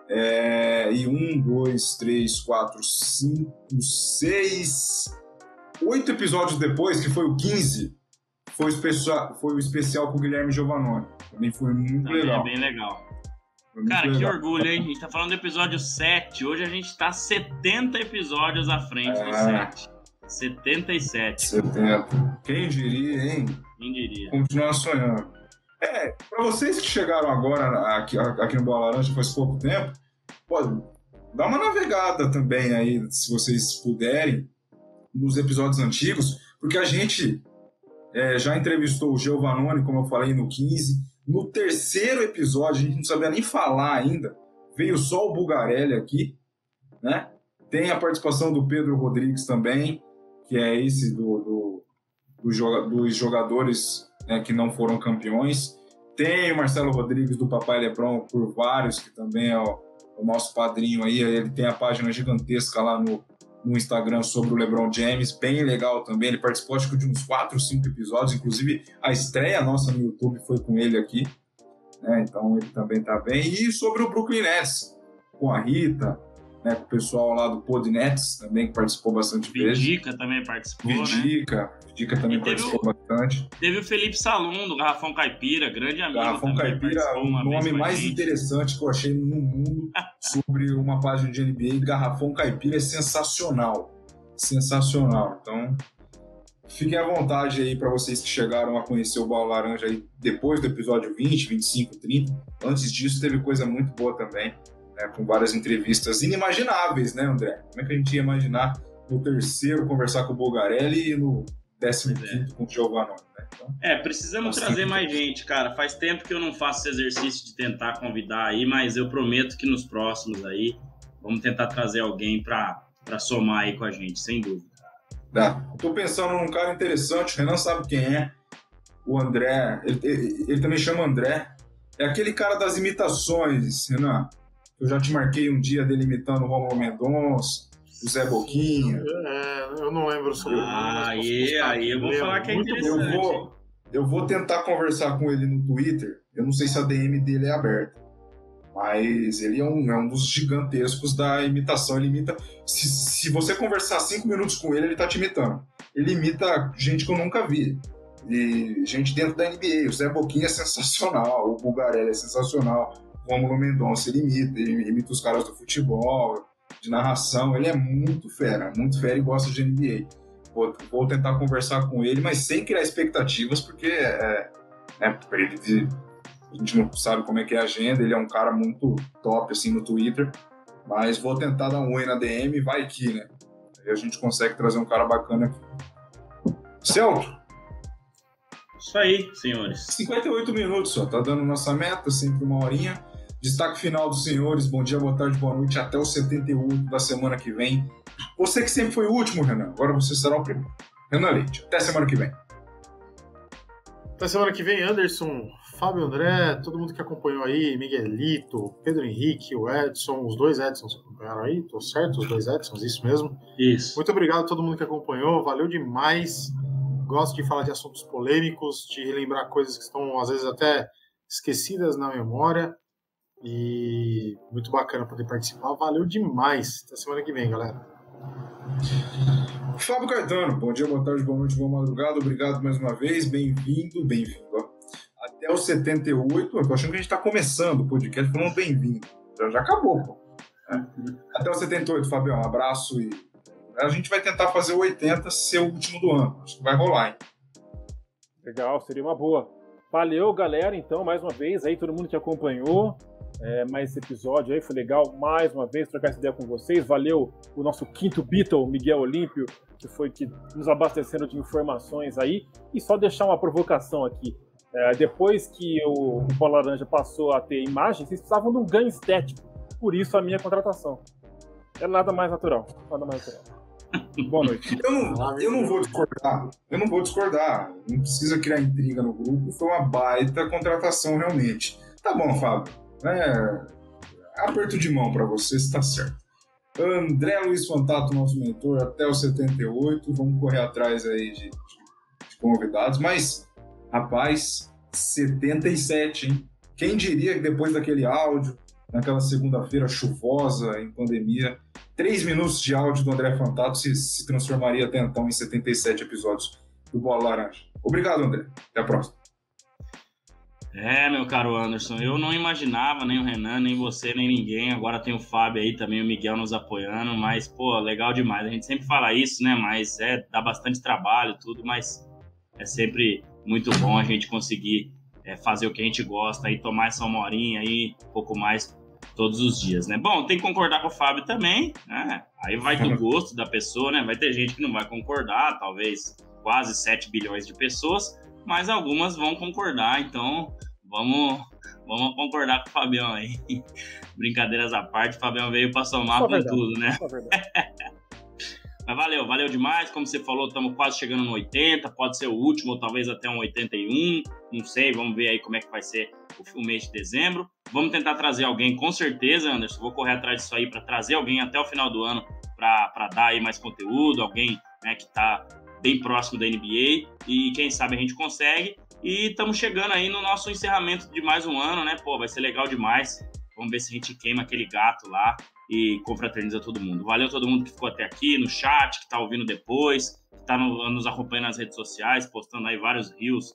É, e um, dois, três, quatro, cinco, seis, oito episódios depois, que foi o 15, foi o especial, foi o especial com o Guilherme Giovannone. Também foi muito Também legal. É bem legal. Cara, que legal. orgulho, hein? A gente tá falando do episódio 7. Hoje a gente tá 70 episódios à frente do É. 7. 77, 70. Quem diria, hein? quem diria? Continuar sonhando. É, pra vocês que chegaram agora aqui, aqui no Bola Laranja faz pouco tempo, pode dar uma navegada também aí, se vocês puderem, nos episódios antigos, porque a gente é, já entrevistou o Giovannone, como eu falei, no 15. No terceiro episódio, a gente não sabia nem falar ainda, veio só o Bugarelli aqui, né? Tem a participação do Pedro Rodrigues também, que é esse do, do, do dos jogadores né, que não foram campeões. Tem o Marcelo Rodrigues do Papai Lebron por vários, que também é o, o nosso padrinho aí. Ele tem a página gigantesca lá no, no Instagram sobre o LeBron James, bem legal também. Ele participou acho que de uns 4 ou 5 episódios, inclusive a estreia nossa no YouTube foi com ele aqui. né, Então ele também tá bem. E sobre o Brooklyn Nets, com a Rita, né, com o pessoal lá do Pod Nets também, que participou bastante vezes. Vidica também participou, né? Vidica, também E participou bastante. Teve o Felipe Salum, do Garrafão Caipira, grande amigo. Garrafão Caipira, o nome mais gente. interessante que eu achei no mundo sobre uma página de NBA. Garrafão Caipira é sensacional. Sensacional. Então, fiquem à vontade aí para vocês que chegaram a conhecer o Bola Laranja aí depois do episódio 20, 25, 30. Antes disso, teve coisa muito boa também, né, com várias entrevistas inimagináveis, né, André? Como é que a gente ia imaginar no terceiro conversar com o Bulgarelli e no décimo Pois é. quinto com o Giovanni, né? Então, É, precisamos Bastante trazer mais gente, cara. Faz tempo que eu não faço esse exercício de tentar convidar aí, mas eu prometo que nos próximos aí vamos tentar trazer alguém pra somar aí com a gente, sem dúvida. Tá. Tô pensando num cara interessante, o Renan sabe quem é. O André, ele, ele- ele também chama André. É aquele cara das imitações, Renan. Eu já te marquei um dia dele imitando o Romulo Mendonça, o Zé Boquinha. É, eu não lembro sobre Ah, aí- aí eu vou falar que é Muito bom. Eu interessante. vou, eu vou tentar conversar com ele no Twitter. Eu não sei se a DM dele é aberta. Mas ele é um, é um dos gigantescos da imitação. Ele imita. Se, se você conversar cinco minutos com ele, ele tá te imitando. Ele imita gente que eu nunca vi. E gente dentro da NBA. O Zé Boquinha é sensacional. O Bulgarelli é sensacional. O Romulo Mendonça ele imita. Ele imita os caras do futebol, de narração. Ele é muito fera, muito fera e gosta de NBA. Vou, vou tentar conversar com ele, mas sem criar expectativas, porque é, né, ele, a gente não sabe como é que é a agenda. Ele é um cara muito top assim no Twitter, mas vou tentar dar um oi na DM, vai que, né? Aí a gente consegue trazer um cara bacana aqui. Celto, Isso aí, senhores. 58 minutos só, tá dando nossa meta, sempre uma horinha. Destaque final dos senhores, bom dia, boa tarde, boa noite, até o 78 da semana que vem. Você que sempre foi o último, Renan, agora você será o primeiro. Renan Leite, até semana que vem. Até semana que vem, Anderson, Fábio André, todo mundo que acompanhou aí, Miguelito, Pedro Henrique, o Edson, os dois Edsons acompanharam aí, tô certo? Os dois Edsons, isso mesmo. Isso. Muito obrigado a todo mundo que acompanhou, valeu demais. Gosto de falar de assuntos polêmicos, de relembrar coisas que estão, às vezes, até esquecidas na memória. E muito bacana poder participar. Valeu demais. Até semana que vem, galera. Fábio Caetano, bom dia, boa tarde, boa noite, boa madrugada, obrigado mais uma vez, bem-vindo, bem-vindo. Até o 78, eu tô achando que a gente tá começando o podcast falando bem-vindo. Já, já acabou, pô. É. Até o 78, Fabião, um abraço e a gente vai tentar fazer o 80 ser o último do ano. Acho que vai rolar, hein? Legal, seria uma boa. Valeu, galera, então, mais uma vez, aí, todo mundo que acompanhou é, mais esse episódio aí, foi legal, mais uma vez, trocar essa ideia com vocês. Valeu o nosso quinto Beatle, Miguel Olímpio, que foi que nos abastecendo de informações aí. E só deixar uma provocação aqui. É, depois que o, o Laranja passou a ter imagem, vocês precisavam de um ganho estético. Por isso a minha contratação. É nada mais natural. Nada mais natural. Boa noite. Eu não, eu não vou discordar. Eu não vou discordar. Não precisa criar intriga no grupo. Foi uma baita contratação, realmente. Tá bom, Fábio. É, aperto de mão para você, está certo. André Luiz Fantato, nosso mentor, até o 78. Vamos correr atrás aí de, de- de convidados. Mas, rapaz, 77, hein? Quem diria que depois daquele áudio, naquela segunda-feira chuvosa em pandemia, três minutos de áudio do André Fantato se, se transformaria até então em 77 episódios do Bola Laranja. Obrigado, André. Até a próxima. É, meu caro Anderson, eu não imaginava, nem o Renan, nem você, nem ninguém. Agora tem o Fábio aí também, o Miguel nos apoiando, mas, pô, legal demais. A gente sempre fala isso, né? Mas é, dá bastante trabalho, tudo, mas é sempre muito bom a gente conseguir é, fazer o que a gente gosta e tomar essa uma horinha aí, um pouco mais todos os dias, né? Bom, tem que concordar com o Fábio também, né? Aí vai do gosto da pessoa, né? Vai ter gente que não vai concordar, talvez quase 7 bilhões de pessoas, mas algumas vão concordar, então vamos, vamos concordar com o Fabião aí. Brincadeiras à parte, o Fabião veio para somar Só com verdade. tudo, né? Mas valeu, valeu demais. Como você falou, estamos quase chegando no 80, pode ser o último, ou talvez até um 81, não sei, vamos ver aí como é que vai ser o, o mês de dezembro. Vamos tentar trazer alguém, com certeza, Anderson. Vou correr atrás disso aí para trazer alguém até o final do ano para dar aí mais conteúdo, alguém né, que está bem próximo da NBA e quem sabe a gente consegue. E estamos chegando aí no nosso encerramento de mais um ano, né? Pô, vai ser legal demais. Vamos ver se a gente queima aquele gato lá e confraterniza todo mundo. Valeu todo mundo que ficou até aqui no chat, que está ouvindo depois, que está no, nos acompanhando nas redes sociais, postando aí vários rios,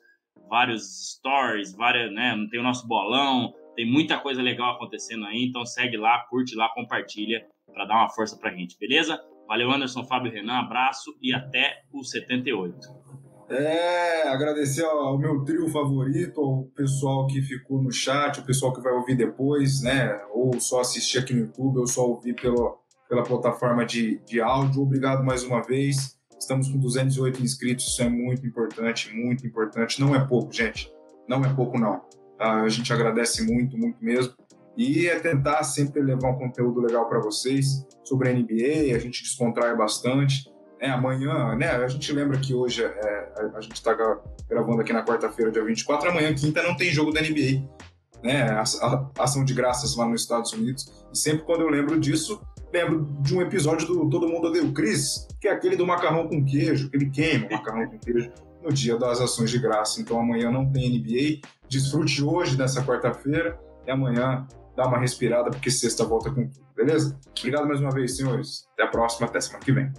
vários stories, várias, né? Tem o nosso bolão, tem muita coisa legal acontecendo aí, então segue lá, curte lá, compartilha para dar uma força pra gente, beleza? Valeu, Anderson, Fábio Renan, abraço e até o 78. É, agradecer ao meu trio favorito, ao pessoal que ficou no chat, o pessoal que vai ouvir depois, né? Ou só assistir aqui no YouTube, ou só ouvir pelo, pela plataforma de, de áudio. Obrigado mais uma vez. Estamos com 208 inscritos, isso é muito importante, muito importante. Não é pouco, gente. Não é pouco, não. Tá? A gente agradece muito, muito mesmo. E é tentar sempre levar um conteúdo legal para vocês sobre a NBA, a gente descontrai bastante. É, amanhã, né? A gente lembra que hoje é, a, a gente está gravando aqui na quarta-feira, dia 24, amanhã, quinta, não tem jogo da NBA. Né? A, a, ação de graças lá nos Estados Unidos. E sempre quando eu lembro disso, lembro de um episódio do Todo Mundo Odeia o Chris, que é aquele do macarrão com queijo, que ele queima o macarrão com queijo no dia das ações de graça. Então amanhã não tem NBA. Desfrute hoje dessa quarta-feira e amanhã dá uma respirada, porque sexta volta com tudo, beleza? Obrigado mais uma vez, senhores. Até a próxima, até semana que vem.